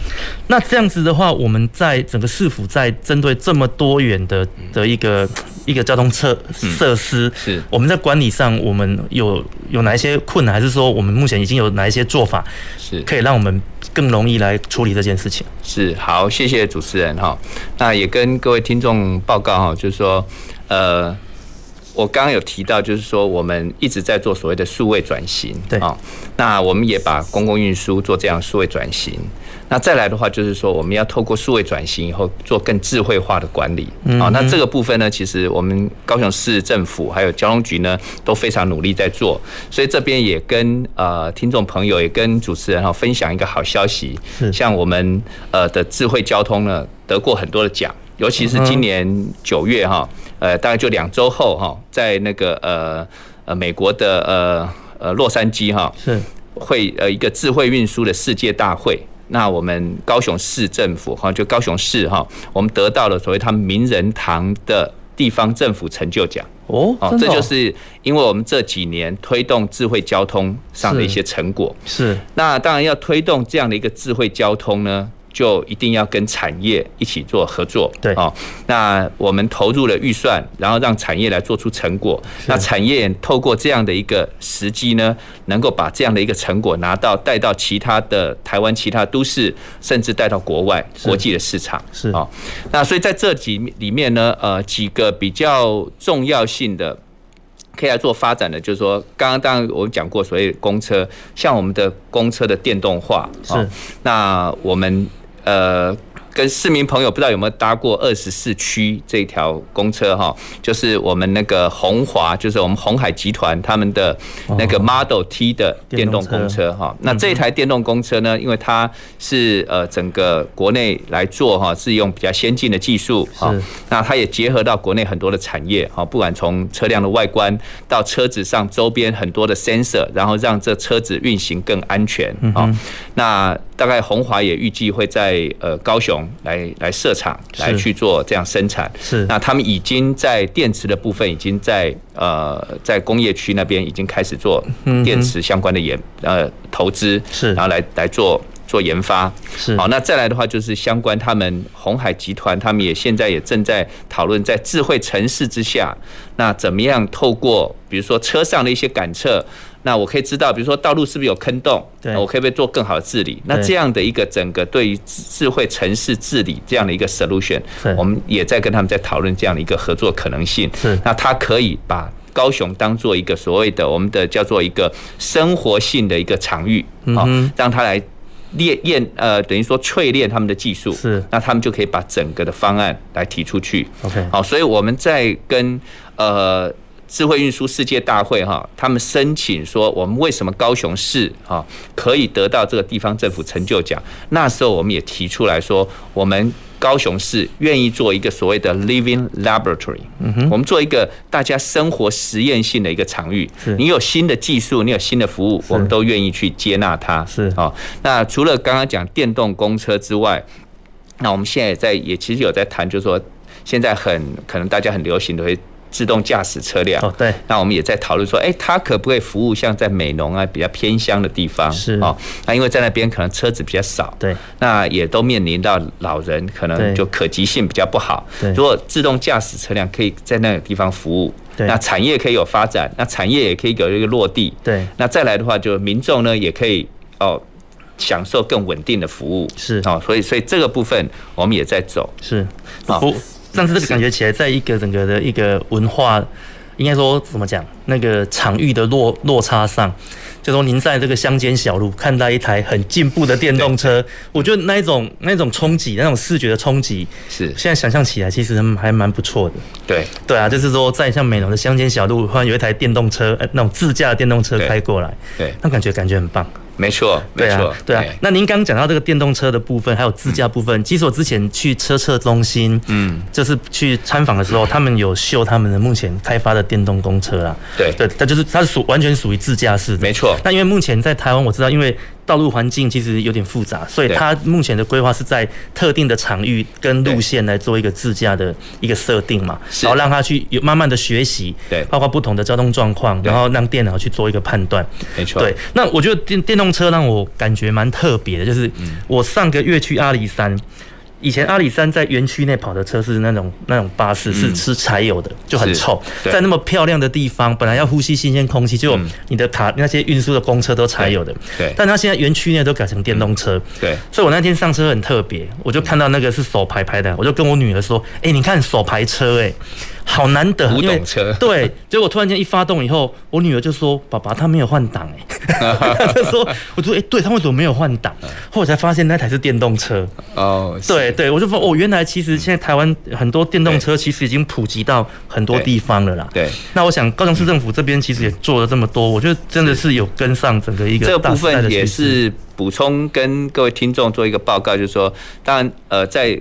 那这样子的话，我们在整个市府在针对这么多元的的一个一个交通设设施，是我们在管理上，我们有有哪一些困难，还是说？我们目前已经有哪一些做法，是可以让我们更容易来处理这件事情？是好，谢谢主持人哈。那也跟各位听众报告哈，就是说，呃，我刚刚有提到，就是说我们一直在做所谓的数位转型，对啊。那我们也把公共运输做这样数位转型。那再来的话，就是说我们要透过数位转型以后，做更智慧化的管理。好，那这个部分呢，其实我们高雄市政府还有交通局呢，都非常努力在做。所以这边也跟呃听众朋友，也跟主持人哈分享一个好消息。像我们呃的智慧交通呢，得过很多的奖，尤其是今年九月哈，呃大概就两周后哈，在那个呃呃美国的呃呃洛杉矶哈，是会呃一个智慧运输的世界大会。那我们高雄市政府哈，就高雄市哈，我们得到了所谓他们名人堂的地方政府成就奖哦，哦，这就是因为我们这几年推动智慧交通上的一些成果是。那当然要推动这样的一个智慧交通呢。就一定要跟产业一起做合作，对哦。那我们投入了预算，然后让产业来做出成果。那产业透过这样的一个时机呢，能够把这样的一个成果拿到带到其他的台湾其他都市，甚至带到国外国际的市场是哦。那所以在这几里面呢，呃，几个比较重要性的可以来做发展的，就是说，刚刚当然我们讲过，所谓公车，像我们的公车的电动化，是，那我们呃。跟市民朋友不知道有没有搭过二十四区这条公车哈，就是我们那个鸿华，就是我们鸿海集团他们的那个 Model T 的电动公车哈。那这台电动公车呢，因为它是呃整个国内来做哈，是用比较先进的技术哈。那它也结合到国内很多的产业哈，不管从车辆的外观到车子上周边很多的 sensor，然后让这车子运行更安全啊。那大概红华也预计会在呃高雄来来设厂来去做这样生产。是。那他们已经在电池的部分已经在呃在工业区那边已经开始做电池相关的研呃投资。是。然后来来做做研发。是。好，那再来的话就是相关他们红海集团他们也现在也正在讨论在智慧城市之下，那怎么样透过比如说车上的一些感测。那我可以知道，比如说道路是不是有坑洞？对，我可不可以做更好的治理？那这样的一个整个对于智慧城市治理这样的一个 solution，我们也在跟他们在讨论这样的一个合作可能性。是，那他可以把高雄当做一个所谓的我们的叫做一个生活性的一个场域，好，让他来练验呃，等于说淬炼他们的技术。是，那他们就可以把整个的方案来提出去。OK，好，所以我们在跟呃。智慧运输世界大会哈，他们申请说，我们为什么高雄市哈可以得到这个地方政府成就奖？那时候我们也提出来说，我们高雄市愿意做一个所谓的 living laboratory，嗯哼，我们做一个大家生活实验性的一个场域。你有新的技术，你有新的服务，我们都愿意去接纳它。是啊，那除了刚刚讲电动公车之外，那我们现在也在也其实有在谈，就是说现在很可能大家很流行的会。自动驾驶车辆哦，对，那我们也在讨论说，哎，它可不可以服务像在美浓啊比较偏乡的地方？是哦，那因为在那边可能车子比较少，对，那也都面临到老人可能就可及性比较不好。对，如果自动驾驶车辆可以在那个地方服务，对，那产业可以有发展，那产业也可以有一个落地。对，那再来的话，就民众呢也可以哦享受更稳定的服务。是哦，所以所以这个部分我们也在走。是，好。但是这个感觉起来，在一个整个的一个文化，应该说怎么讲？那个场域的落落差上，就说您在这个乡间小路看到一台很进步的电动车，我觉得那一种那一种冲击，那种视觉的冲击，是现在想象起来其实还蛮不错的。对对啊，就是说在像美浓的乡间小路，忽然有一台电动车，那种自驾电动车开过来，对，那感觉感觉很棒。没错，没错，对啊。那您刚讲到这个电动车的部分，还有自驾部分，其实我之前去车测中心，嗯，就是去参访的时候，他们有秀他们的目前开发的电动公车啦。对，对，它就是它是属完全属于自驾式的。没错。那因为目前在台湾，我知道，因为道路环境其实有点复杂，所以它目前的规划是在特定的场域跟路线来做一个自驾的一个设定嘛，然后让它去有慢慢的学习，对，包括不同的交通状况，然后让电脑去做一个判断。没错。对，那我觉得电电动车让我感觉蛮特别的，就是我上个月去阿里山。以前阿里山在园区内跑的车是那种那种巴士，是吃柴油的，就很臭。在那么漂亮的地方，本来要呼吸新鲜空气，就你的卡那些运输的公车都柴油的。对。但他现在园区内都改成电动车。对。所以我那天上车很特别，我就看到那个是手排排的，我就跟我女儿说：“哎，你看手排车，哎。”好难得，古董车对，结果突然间一发动以后，我女儿就说：“爸爸，他没有换挡。”哎，她说：“我说，哎，对，他为什么没有换挡？”后来才发现那台是电动车。哦，对对，我就说哦，原来其实现在台湾很多电动车其实已经普及到很多地方了啦。对，那我想高雄市政府这边其实也做了这么多，我觉得真的是有跟上整个一个这个部分也是补充跟各位听众做一个报告，就是说，当然呃在。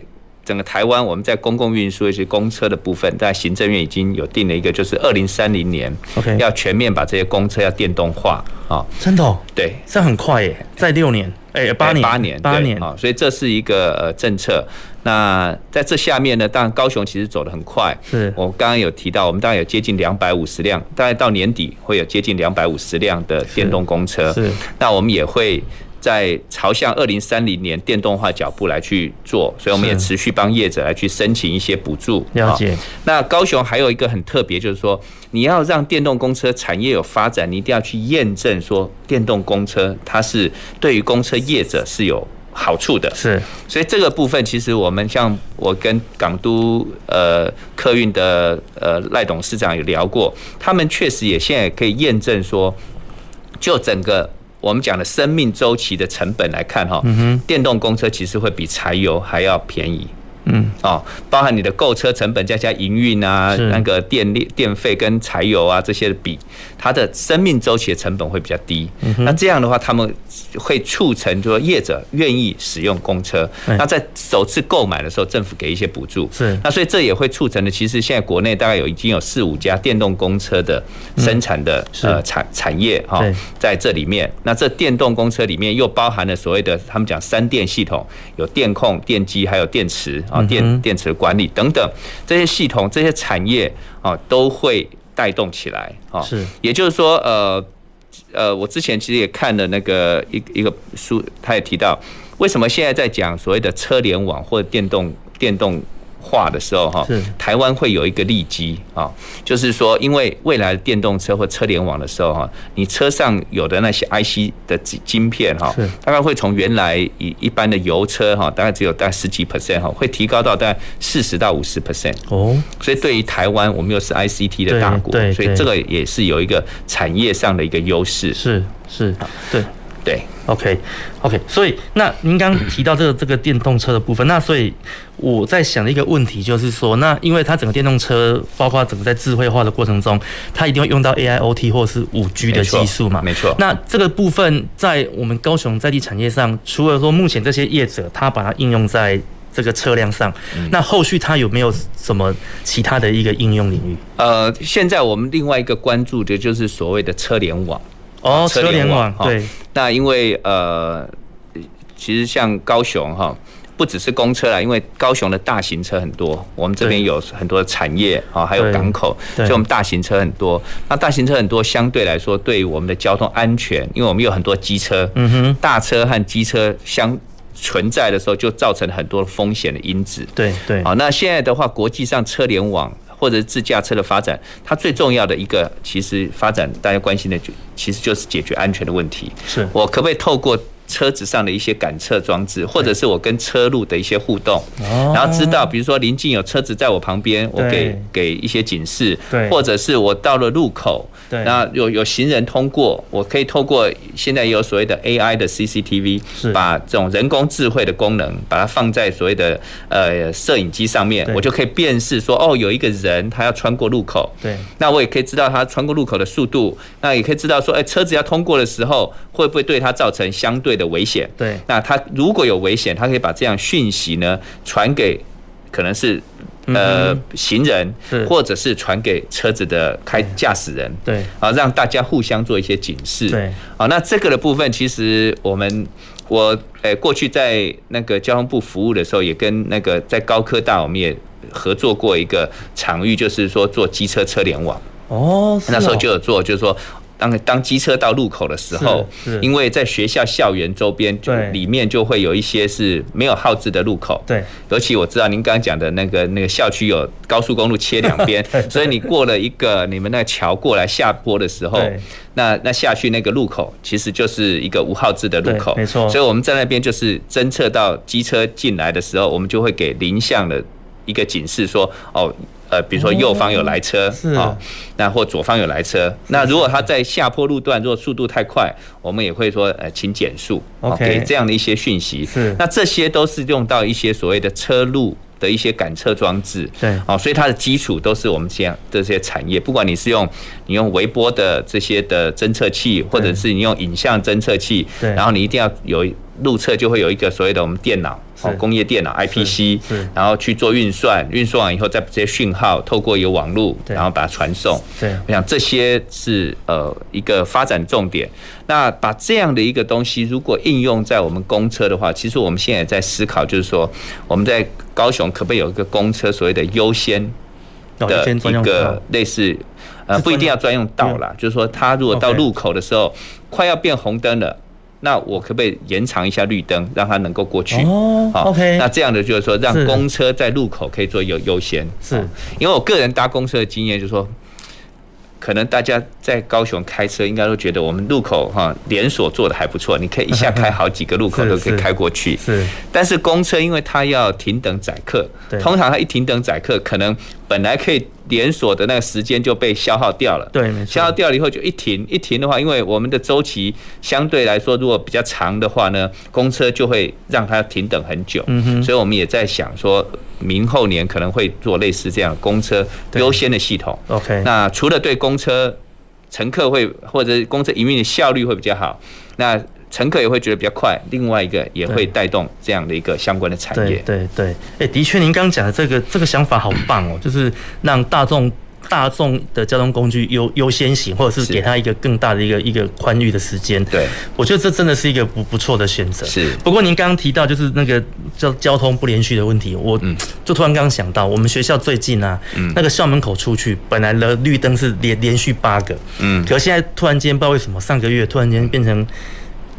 整个台湾，我们在公共运输，一些公车的部分，在行政院已经有定了一个，就是二零三零年，OK，要全面把这些公车要电动化啊。真的？哦？对，这很快耶，在六年，哎，八年，八年，八年啊。所以这是一个呃政策。那在这下面呢，当然高雄其实走得很快。是我刚刚有提到，我们大概有接近两百五十辆，大概到年底会有接近两百五十辆的电动公车。是，那我们也会。在朝向二零三零年电动化脚步来去做，所以我们也持续帮业者来去申请一些补助。了解。那高雄还有一个很特别，就是说你要让电动公车产业有发展，你一定要去验证说电动公车它是对于公车业者是有好处的。是，所以这个部分其实我们像我跟港都呃客运的呃赖董事长有聊过，他们确实也现在可以验证说，就整个我们讲的生命周期的成本来看哈，电动公车其实会比柴油还要便宜。嗯，哦，包含你的购车成本，加加营运啊，那个电力电费跟柴油啊这些的比，它的生命周期的成本会比较低。那这样的话，他们会促成就说业者愿意使用公车。那在首次购买的时候，政府给一些补助。是，那所以这也会促成的。其实现在国内大概有已经有四五家电动公车的生产的呃产产业哈，在这里面。那这电动公车里面又包含了所谓的他们讲三电系统，有电控、电机还有电池。啊，电电池管理等等这些系统、这些产业啊，都会带动起来啊。是，也就是说，呃呃，我之前其实也看了那个一一个书，他也提到，为什么现在在讲所谓的车联网或者电动电动。化的时候哈，台湾会有一个利基啊，就是说，因为未来的电动车或车联网的时候哈，你车上有的那些 IC 的晶片哈，大概会从原来一一般的油车哈，大概只有大概十几 percent 哈，会提高到大概四十到五十 percent 哦。所以对于台湾，我们又是 ICT 的大国，所以这个也是有一个产业上的一个优势。是是，对。对，OK，OK，、okay, okay, 所以那您刚刚提到这个这个电动车的部分，那所以我在想的一个问题就是说，那因为它整个电动车，包括整个在智慧化的过程中，它一定会用到 AIoT 或是五 G 的技术嘛？没错。那这个部分在我们高雄在地产业上，除了说目前这些业者他把它应用在这个车辆上，那后续它有没有什么其他的一个应用领域？呃，现在我们另外一个关注的就是所谓的车联网。哦，车联网对。那因为呃，其实像高雄哈，不只是公车啦，因为高雄的大型车很多，我们这边有很多的产业啊，还有港口，所以我们大型车很多。那大型车很多，相对来说，对于我们的交通安全，因为我们有很多机车，嗯哼，大车和机车相存在的时候，就造成了很多风险的因子。对对。好，那现在的话，国际上车联网。或者自驾车的发展，它最重要的一个其实发展大家关心的就其实就是解决安全的问题。是我可不可以透过车子上的一些感测装置，或者是我跟车路的一些互动，然后知道，比如说临近有车子在我旁边，我给给一些警示，或者是我到了路口，那有有行人通过，我可以透过现在有所谓的 AI 的 CCTV，把这种人工智慧的功能，把它放在所谓的呃摄影机上面，我就可以辨识说，哦，有一个人他要穿过路口，对，那我也可以知道他穿过路口的速度，那也可以知道说，哎，车子要通过的时候，会不会对他造成相对的危险，对，那他如果有危险，他可以把这样讯息呢传给可能是呃行人，或者是传给车子的开驾驶人，对，啊，让大家互相做一些警示，对，啊，那这个的部分其实我们我诶过去在那个交通部服务的时候，也跟那个在高科大我们也合作过一个场域，就是说做机车车联网，哦，那时候就有做，就是说。当当机车到路口的时候，因为在学校校园周边，就里面就会有一些是没有号志的路口。对，尤其我知道您刚刚讲的那个那个校区有高速公路切两边，[LAUGHS] 所以你过了一个你们那桥过来下坡的时候，那那下去那个路口其实就是一个无号志的路口。没错，所以我们在那边就是侦测到机车进来的时候，我们就会给零向的一个警示说哦。呃，比如说右方有来车，啊，那或左方有来车，那如果他在下坡路段，如果速度太快，我们也会说，呃，请减速，OK，给这样的一些讯息。是，那这些都是用到一些所谓的车路的一些感测装置，对，哦，所以它的基础都是我们这样这些产业，不管你是用你用微波的这些的侦测器，或者是你用影像侦测器，对，然后你一定要有路侧就会有一个所谓的我们电脑。哦，工业电脑 IPC，然后去做运算，运算完以后再把这些讯号透过一个网络，然后把它传送。对，我想这些是呃一个发展重点。那把这样的一个东西，如果应用在我们公车的话，其实我们现在也在思考，就是说我们在高雄可不可以有一个公车所谓的优先的一个类似呃不一定要专用道啦，就是说它如果到路口的时候快要变红灯了。那我可不可以延长一下绿灯，让它能够过去？哦，OK。那这样的就是说，让公车在路口可以做优优先。是，因为我个人搭公车的经验就是说，可能大家在高雄开车，应该都觉得我们路口哈连锁做的还不错，你可以一下开好几个路口 [LAUGHS] 都可以开过去。是，但是公车因为它要停等载客，通常它一停等载客，可能本来可以连锁的那个时间就被消耗掉了。对，没错。消耗掉了以后就一停，一停的话，因为我们的周期相对来说如果比较长的话呢，公车就会让它停等很久。嗯哼。所以我们也在想说。明后年可能会做类似这样公车优先的系统。OK，那除了对公车乘客会或者公车营运的效率会比较好，那乘客也会觉得比较快。另外一个也会带动这样的一个相关的产业。对对对，哎，的确，您刚刚讲的这个这个想法好棒哦，就是让大众。大众的交通工具优优先行，或者是给他一个更大的一个一个宽裕的时间。对，我觉得这真的是一个不不错的选择。是。不过您刚刚提到就是那个交交通不连续的问题，我就突然刚刚想到，我们学校最近啊，那个校门口出去本来的绿灯是连连续八个，嗯，可是现在突然间不知道为什么上个月突然间变成。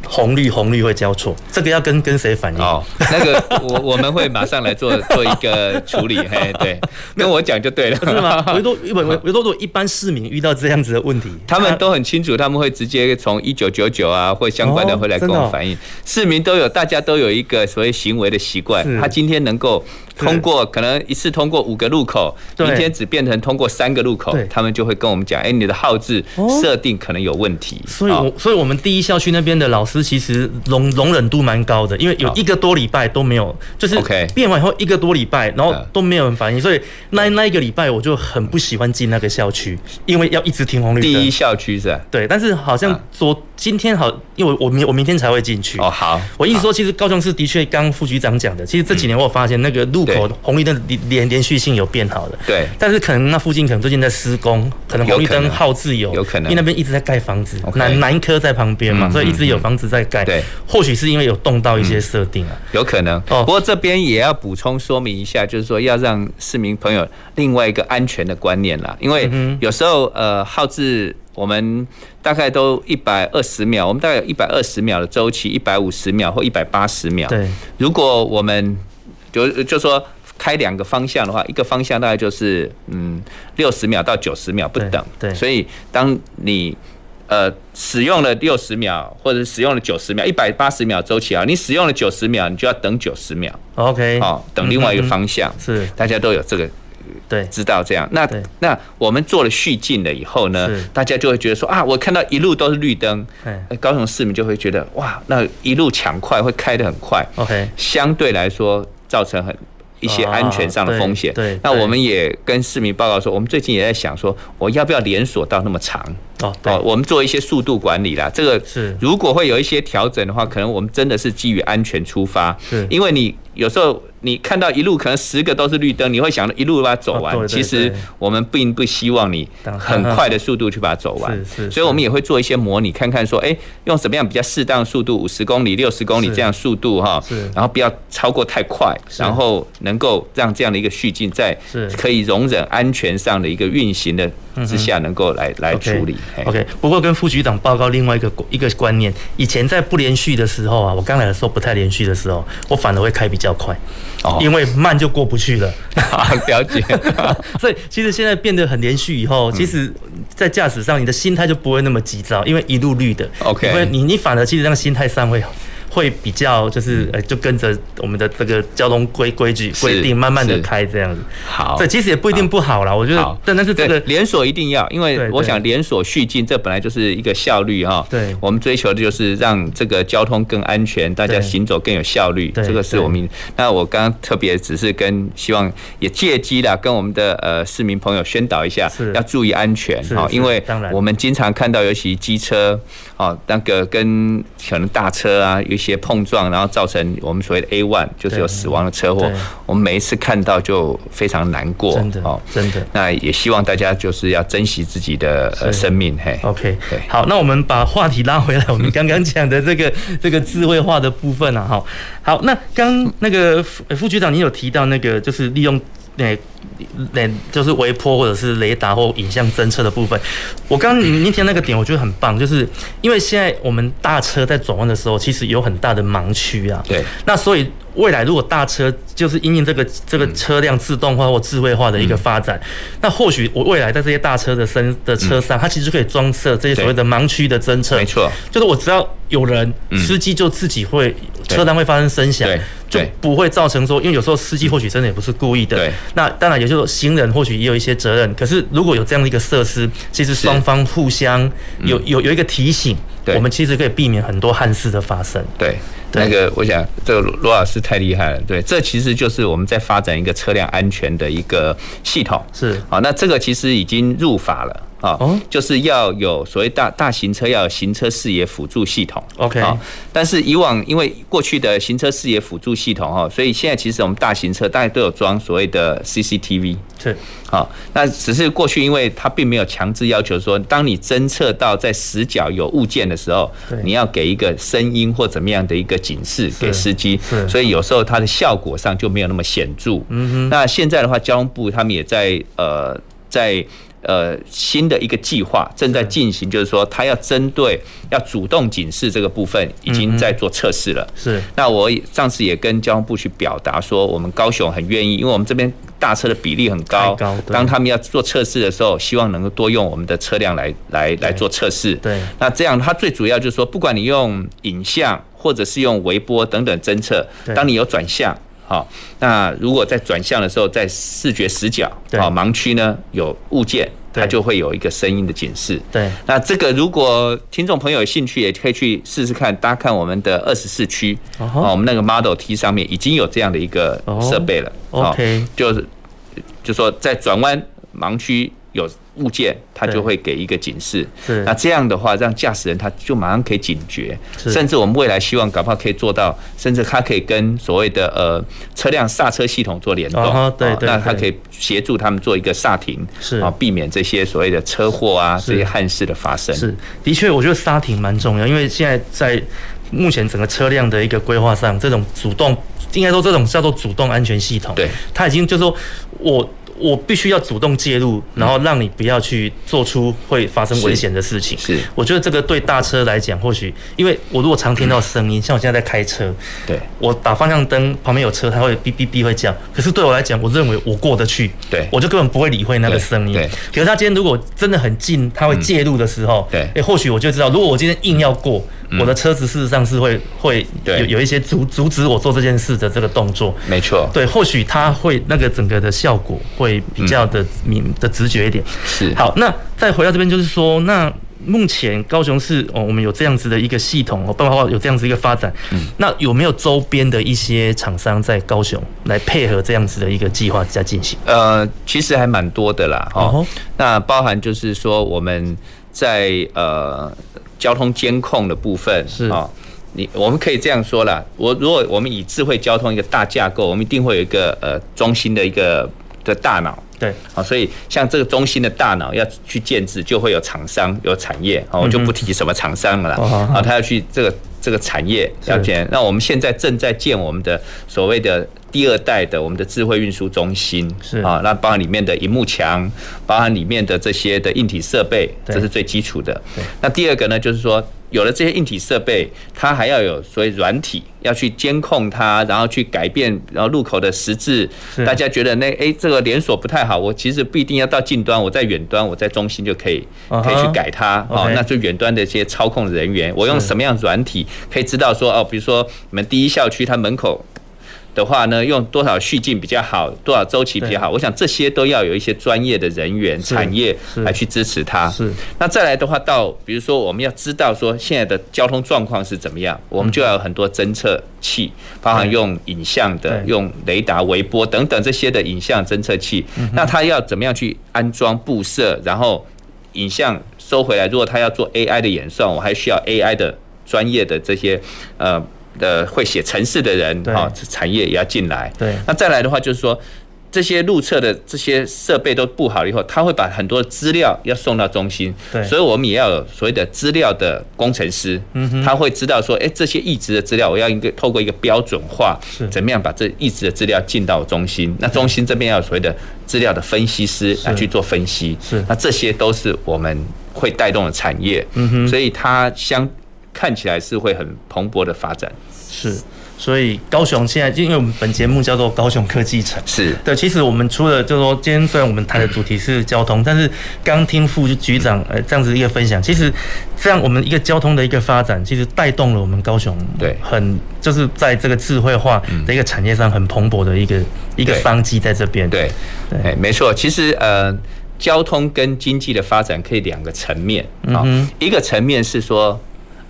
红绿红绿会交错，这个要跟跟谁反映？哦，那个我我们会马上来做做一个处理，[LAUGHS] 嘿，对，跟我讲就对了，是吗？[LAUGHS] 维多维维维多多，一般市民遇到这样子的问题，他们都很清楚，他们会直接从一九九九啊或相关的会来跟我反映。市民都有，大家都有一个所谓行为的习惯，他今天能够。通过可能一次通过五个路口，明天只变成通过三个路口，他们就会跟我们讲，哎，你的号志设定可能有问题。所以，我所以我们第一校区那边的老师其实容容忍度蛮高的，因为有一个多礼拜都没有，就是变完以后一个多礼拜，然后都没有人反应，所以那那一个礼拜我就很不喜欢进那个校区，因为要一直停红绿灯。第一校区是吧？对，但是好像昨今天好，因为我明我明天才会进去。哦，好，我意思说，其实高雄市的确刚副局长讲的，其实这几年我有发现那个路口。红绿灯连连连续性有变好了，对，但是可能那附近可能最近在施工，可能红绿灯号志有，有可能，因为那边一直在盖房子，南南科在旁边嘛，所以一直有房子在盖，对，或许是因为有动到一些设定啊，有可能。哦。不过这边也要补充说明一下，就是说要让市民朋友另外一个安全的观念啦，因为有时候呃号志我们大概都一百二十秒，我们大概有一百二十秒的周期，一百五十秒或一百八十秒，对，如果我们就就说。开两个方向的话，一个方向大概就是嗯六十秒到九十秒不等，对，对，所以当你呃使用了六十秒或者使用了九十秒，一百八十秒周期啊，你使用了九十秒，你就要等九十秒，OK，哦，等另外一个方向，是。大家都有这个对。知道这样，那那我们做了续进了以后呢，大家就会觉得说啊，我看到一路都是绿灯，高雄市民就会觉得哇，那一路抢快会开得很快，OK，相对来说造成很。一些安全上的风险，对，那我们也跟市民报告说，我们最近也在想说，我要不要连锁到那么长？哦，对，我们做一些速度管理啦。这个是。如果会有一些调整的话，可能我们真的是基于安全出发，是，因为你有时候。你看到一路可能十个都是绿灯，你会想着一路把它走完。其实我们并不希望你很快的速度去把它走完。[LAUGHS] 所以我们也会做一些模拟，看看说，哎，用什么样比较适当的速度，五十公里、六十公里这样速度哈，然后不要超过太快，然后能够让这样的一个续进在可以容忍安全上的一个运行的之下，能够来来处理。OK，不过跟副局长报告另外一个一个观念，以前在不连续的时候啊，我刚来的时候不太连续的时候，我反而会开比较快。因为慢就过不去了，[LAUGHS] 了解。[LAUGHS] 所以其实现在变得很连续以后，其实，在驾驶上你的心态就不会那么急躁，因为一路绿的。OK，因为你你反而其实让心态上会好。会比较就是呃，就跟着我们的这个交通规规矩规定，慢慢的开这样子。好，这其实也不一定不好啦。我觉得，但但是这个连锁一定要，因为我想连锁续进，这本来就是一个效率哈。对，我们追求的就是让这个交通更安全，大家行走更有效率。这个是我们。那我刚刚特别只是跟希望也借机啦，跟我们的呃市民朋友宣导一下，要注意安全哈，因为我们经常看到，尤其机车。哦，那个跟可能大车啊有一些碰撞，然后造成我们所谓的 A one 就是有死亡的车祸，我们每一次看到就非常难过。真的哦，真的。那也希望大家就是要珍惜自己的呃生命。嘿，OK，对。好，那我们把话题拉回来，我们刚刚讲的这个 [LAUGHS] 这个智慧化的部分啊，哈，好，那刚那个副副局长，你有提到那个就是利用。那那就是微波或者是雷达或影像侦测的部分。我刚刚您提那个点，我觉得很棒，就是因为现在我们大车在转弯的时候，其实有很大的盲区啊。对。那所以未来如果大车就是因应这个这个车辆自动化或智慧化的一个发展，嗯、那或许我未来在这些大车的身的车上，嗯、它其实可以装设这些所谓的盲区的侦测。没错。就是我只要有人，司机就自己会车辆会发生声响。就不会造成说，因为有时候司机或许真的也不是故意的。对。那当然，也就是说行人或许也有一些责任。可是如果有这样的一个设施，其实双方互相有有有一个提醒，我们其实可以避免很多憾事的发生。对。那个，我想这个罗老师太厉害了。对，这其实就是我们在发展一个车辆安全的一个系统。是。好，那这个其实已经入法了。啊，就是要有所谓大大型车要有行车视野辅助系统。OK，啊，但是以往因为过去的行车视野辅助系统哈，所以现在其实我们大型车大概都有装所谓的 CCTV。是，好，那只是过去因为它并没有强制要求说，当你侦测到在死角有物件的时候，你要给一个声音或怎么样的一个警示给司机。是，所以有时候它的效果上就没有那么显著。嗯哼，那现在的话，交通部他们也在呃在。呃，新的一个计划正在进行，就是说，它要针对要主动警示这个部分，已经在做测试了。是。那我上次也跟交通部去表达说，我们高雄很愿意，因为我们这边大车的比例很高。高。当他们要做测试的时候，希望能够多用我们的车辆来来来做测试。对。那这样，它最主要就是说，不管你用影像或者是用微波等等侦测，当你有转向。好，那如果在转向的时候，在视觉死角啊盲区呢有物件，它就会有一个声音的警示。对，那这个如果听众朋友有兴趣，也可以去试试看。大家看我们的二十四区啊，我们那个 Model T 上面已经有这样的一个设备了。OK，就是就说在转弯盲区有。物件，它就会给一个警示。是，那这样的话，让驾驶人他就马上可以警觉。甚至我们未来希望搞不好可以做到，甚至它可以跟所谓的呃车辆刹车系统做联动。对对。那它可以协助他们做一个刹停，是啊，避免这些所谓的车祸啊这些憾事的发生。是，的确，我觉得刹停蛮重要，因为现在在目前整个车辆的一个规划上，这种主动应该说这种叫做主动安全系统，对，它已经就是说我。我必须要主动介入，然后让你不要去做出会发生危险的事情。是，我觉得这个对大车来讲，或许因为我如果常听到声音，像我现在在开车，对，我打方向灯旁边有车，它会哔哔哔会叫。可是对我来讲，我认为我过得去，对，我就根本不会理会那个声音。对，可是他今天如果真的很近，他会介入的时候，对，诶，或许我就知道，如果我今天硬要过。我的车子事实上是会会有有一些阻阻止我做这件事的这个动作，没错，对，或许它会那个整个的效果会比较的敏的直觉一点。是，好，那再回到这边，就是说，那目前高雄市哦，我们有这样子的一个系统哦，包括有这样子一个发展，嗯，那有没有周边的一些厂商在高雄来配合这样子的一个计划在进行？呃，其实还蛮多的啦，哦，那包含就是说我们在呃。交通监控的部分是。啊，你我们可以这样说了，我如果我们以智慧交通一个大架构，我们一定会有一个呃中心的一个的大脑，对，啊，所以像这个中心的大脑要去建置，就会有厂商有产业好，我就不提什么厂商了啦，啊，他要去这个这个产业要建，那我们现在正在建我们的所谓的。第二代的我们的智慧运输中心是啊，那包含里面的荧幕墙，包含里面的这些的硬体设备，这是最基础的。那第二个呢，就是说有了这些硬体设备，它还要有所谓软体要去监控它，然后去改变，然后路口的实质。大家觉得那哎这个连锁不太好，我其实不一定要到近端，我在远端，我在中心就可以可以去改它。哦，那就远端的一些操控人员，我用什么样软体可以知道说哦，比如说你们第一校区它门口。的话呢，用多少序径比较好，多少周期比较好？我想这些都要有一些专业的人员、产业来去支持它。是。那再来的话，到比如说我们要知道说现在的交通状况是怎么样，我们就要有很多侦测器，包含用影像的、用雷达、微波等等这些的影像侦测器。那它要怎么样去安装、布设，然后影像收回来？如果它要做 AI 的演算，我还需要 AI 的专业的这些呃。的会写城市的人啊，产业也要进来。对，那再来的话就是说，这些路测的这些设备都布好了以后，他会把很多资料要送到中心，对，所以我们也要有所谓的资料的工程师，嗯哼，他会知道说，哎，这些异质的资料，我要一个透过一个标准化，是。怎么样把这异质的资料进到中心？那中心这边要有所谓的资料的分析师来去做分析，是，那这些都是我们会带动的产业，嗯哼，所以它相看起来是会很蓬勃的发展，是。所以高雄现在，因为我们本节目叫做高雄科技城，是对。其实我们除了就是说，今天虽然我们谈的主题是交通，但是刚听副局长呃这样子一个分享，其实这样我们一个交通的一个发展，其实带动了我们高雄对很就是在这个智慧化的一个产业上很蓬勃的一个一个商机在这边。对对，没错。其实呃，交通跟经济的发展可以两个层面啊，一个层面是说。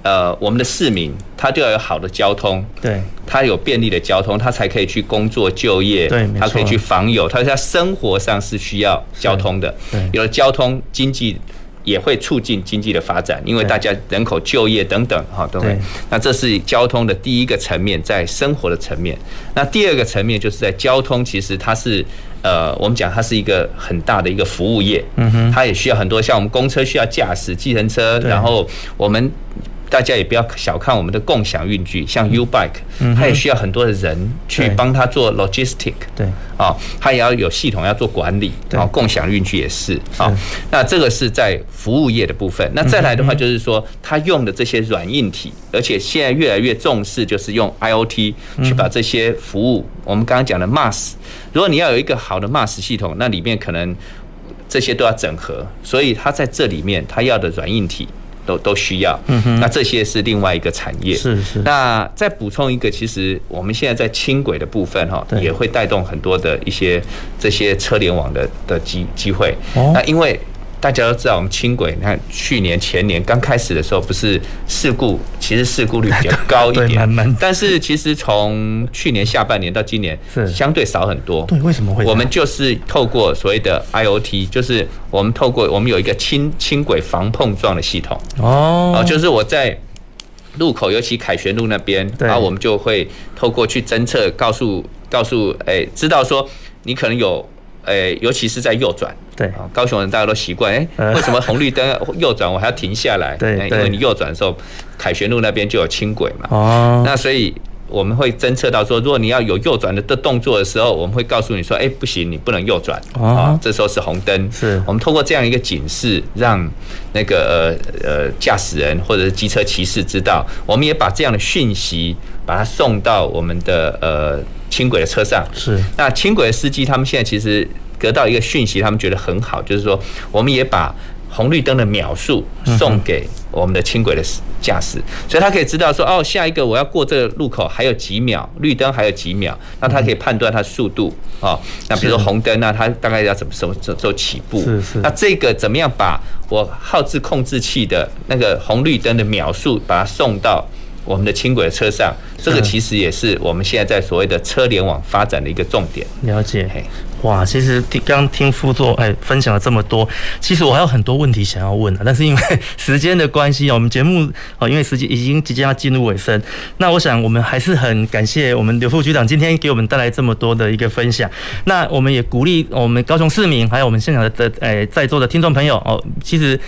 呃，我们的市民他就要有好的交通，对，他有便利的交通，他才可以去工作就业，对，他可以去访友，他在生活上是需要交通的。对，有了交通，经济也会促进经济的发展，因为大家人口就业等等，哈，都会。那这是交通的第一个层面，在生活的层面。那第二个层面就是在交通，其实它是呃，我们讲它是一个很大的一个服务业，嗯哼，它也需要很多像我们公车需要驾驶，计程车，然后我们。大家也不要小看我们的共享运具，像 U Bike，它也需要很多的人去帮他做 logistic，对，啊，它也要有系统要做管理，啊，共享运具也是，啊，那这个是在服务业的部分。那再来的话，就是说，它用的这些软硬体，而且现在越来越重视，就是用 IoT 去把这些服务，我们刚刚讲的 MaaS，如果你要有一个好的 MaaS 系统，那里面可能这些都要整合，所以它在这里面，它要的软硬体。都都需要，嗯哼，那这些是另外一个产业，是是。那再补充一个，其实我们现在在轻轨的部分哈，也会带动很多的一些这些车联网的的机机会。那因为。大家都知道，我们轻轨，你看去年前年刚开始的时候，不是事故，其实事故率比较高一点。[LAUGHS] 但是其实从去年下半年到今年，是相对少很多。对，为什么会？我们就是透过所谓的 IoT，就是我们透过我们有一个轻轻轨防碰撞的系统。哦。就是我在路口，尤其凯旋路那边，然后我们就会透过去侦测，告诉告诉哎，知道说你可能有。诶，尤其是在右转，对，高雄人大家都习惯，诶，[LAUGHS] 为什么红绿灯右转我还要停下来？对，因为你右转的时候，凯旋路那边就有轻轨嘛。哦，那所以我们会侦测到说，如果你要有右转的的动作的时候，我们会告诉你说，哎，不行，你不能右转。哦，这时候是红灯。是，我们通过这样一个警示，让那个呃呃驾驶人或者是机车骑士知道，我们也把这样的讯息把它送到我们的呃。轻轨的车上是，那轻轨的司机他们现在其实得到一个讯息，他们觉得很好，就是说我们也把红绿灯的秒数送给我们的轻轨的驾驶，所以他可以知道说哦，下一个我要过这个路口还有几秒，绿灯还有几秒，那他可以判断它速度哦。那比如说红灯，那他大概要怎么什么时候起步？是是。那这个怎么样把我耗制控制器的那个红绿灯的秒数把它送到我们的轻轨车上？这个其实也是我们现在在所谓的车联网发展的一个重点。了解，哇，其实听刚听副座哎分享了这么多，其实我还有很多问题想要问啊，但是因为 [LAUGHS] 时间的关系啊，我们节目哦，因为时间已经即将要进入尾声，那我想我们还是很感谢我们刘副局长今天给我们带来这么多的一个分享。那我们也鼓励我们高雄市民，还有我们现场的的哎在座的听众朋友哦，其实。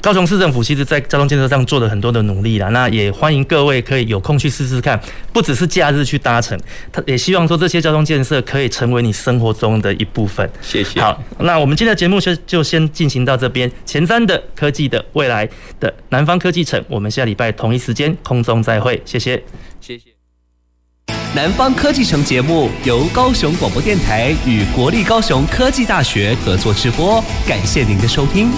高雄市政府其实，在交通建设上做了很多的努力啦。那也欢迎各位可以有空去试试看，不只是假日去搭乘，他也希望说这些交通建设可以成为你生活中的一部分。谢谢。好，那我们今天的节目就就先进行到这边。前瞻的科技的未来的南方科技城，我们下礼拜同一时间空中再会。谢谢，谢谢。南方科技城节目由高雄广播电台与国立高雄科技大学合作直播，感谢您的收听。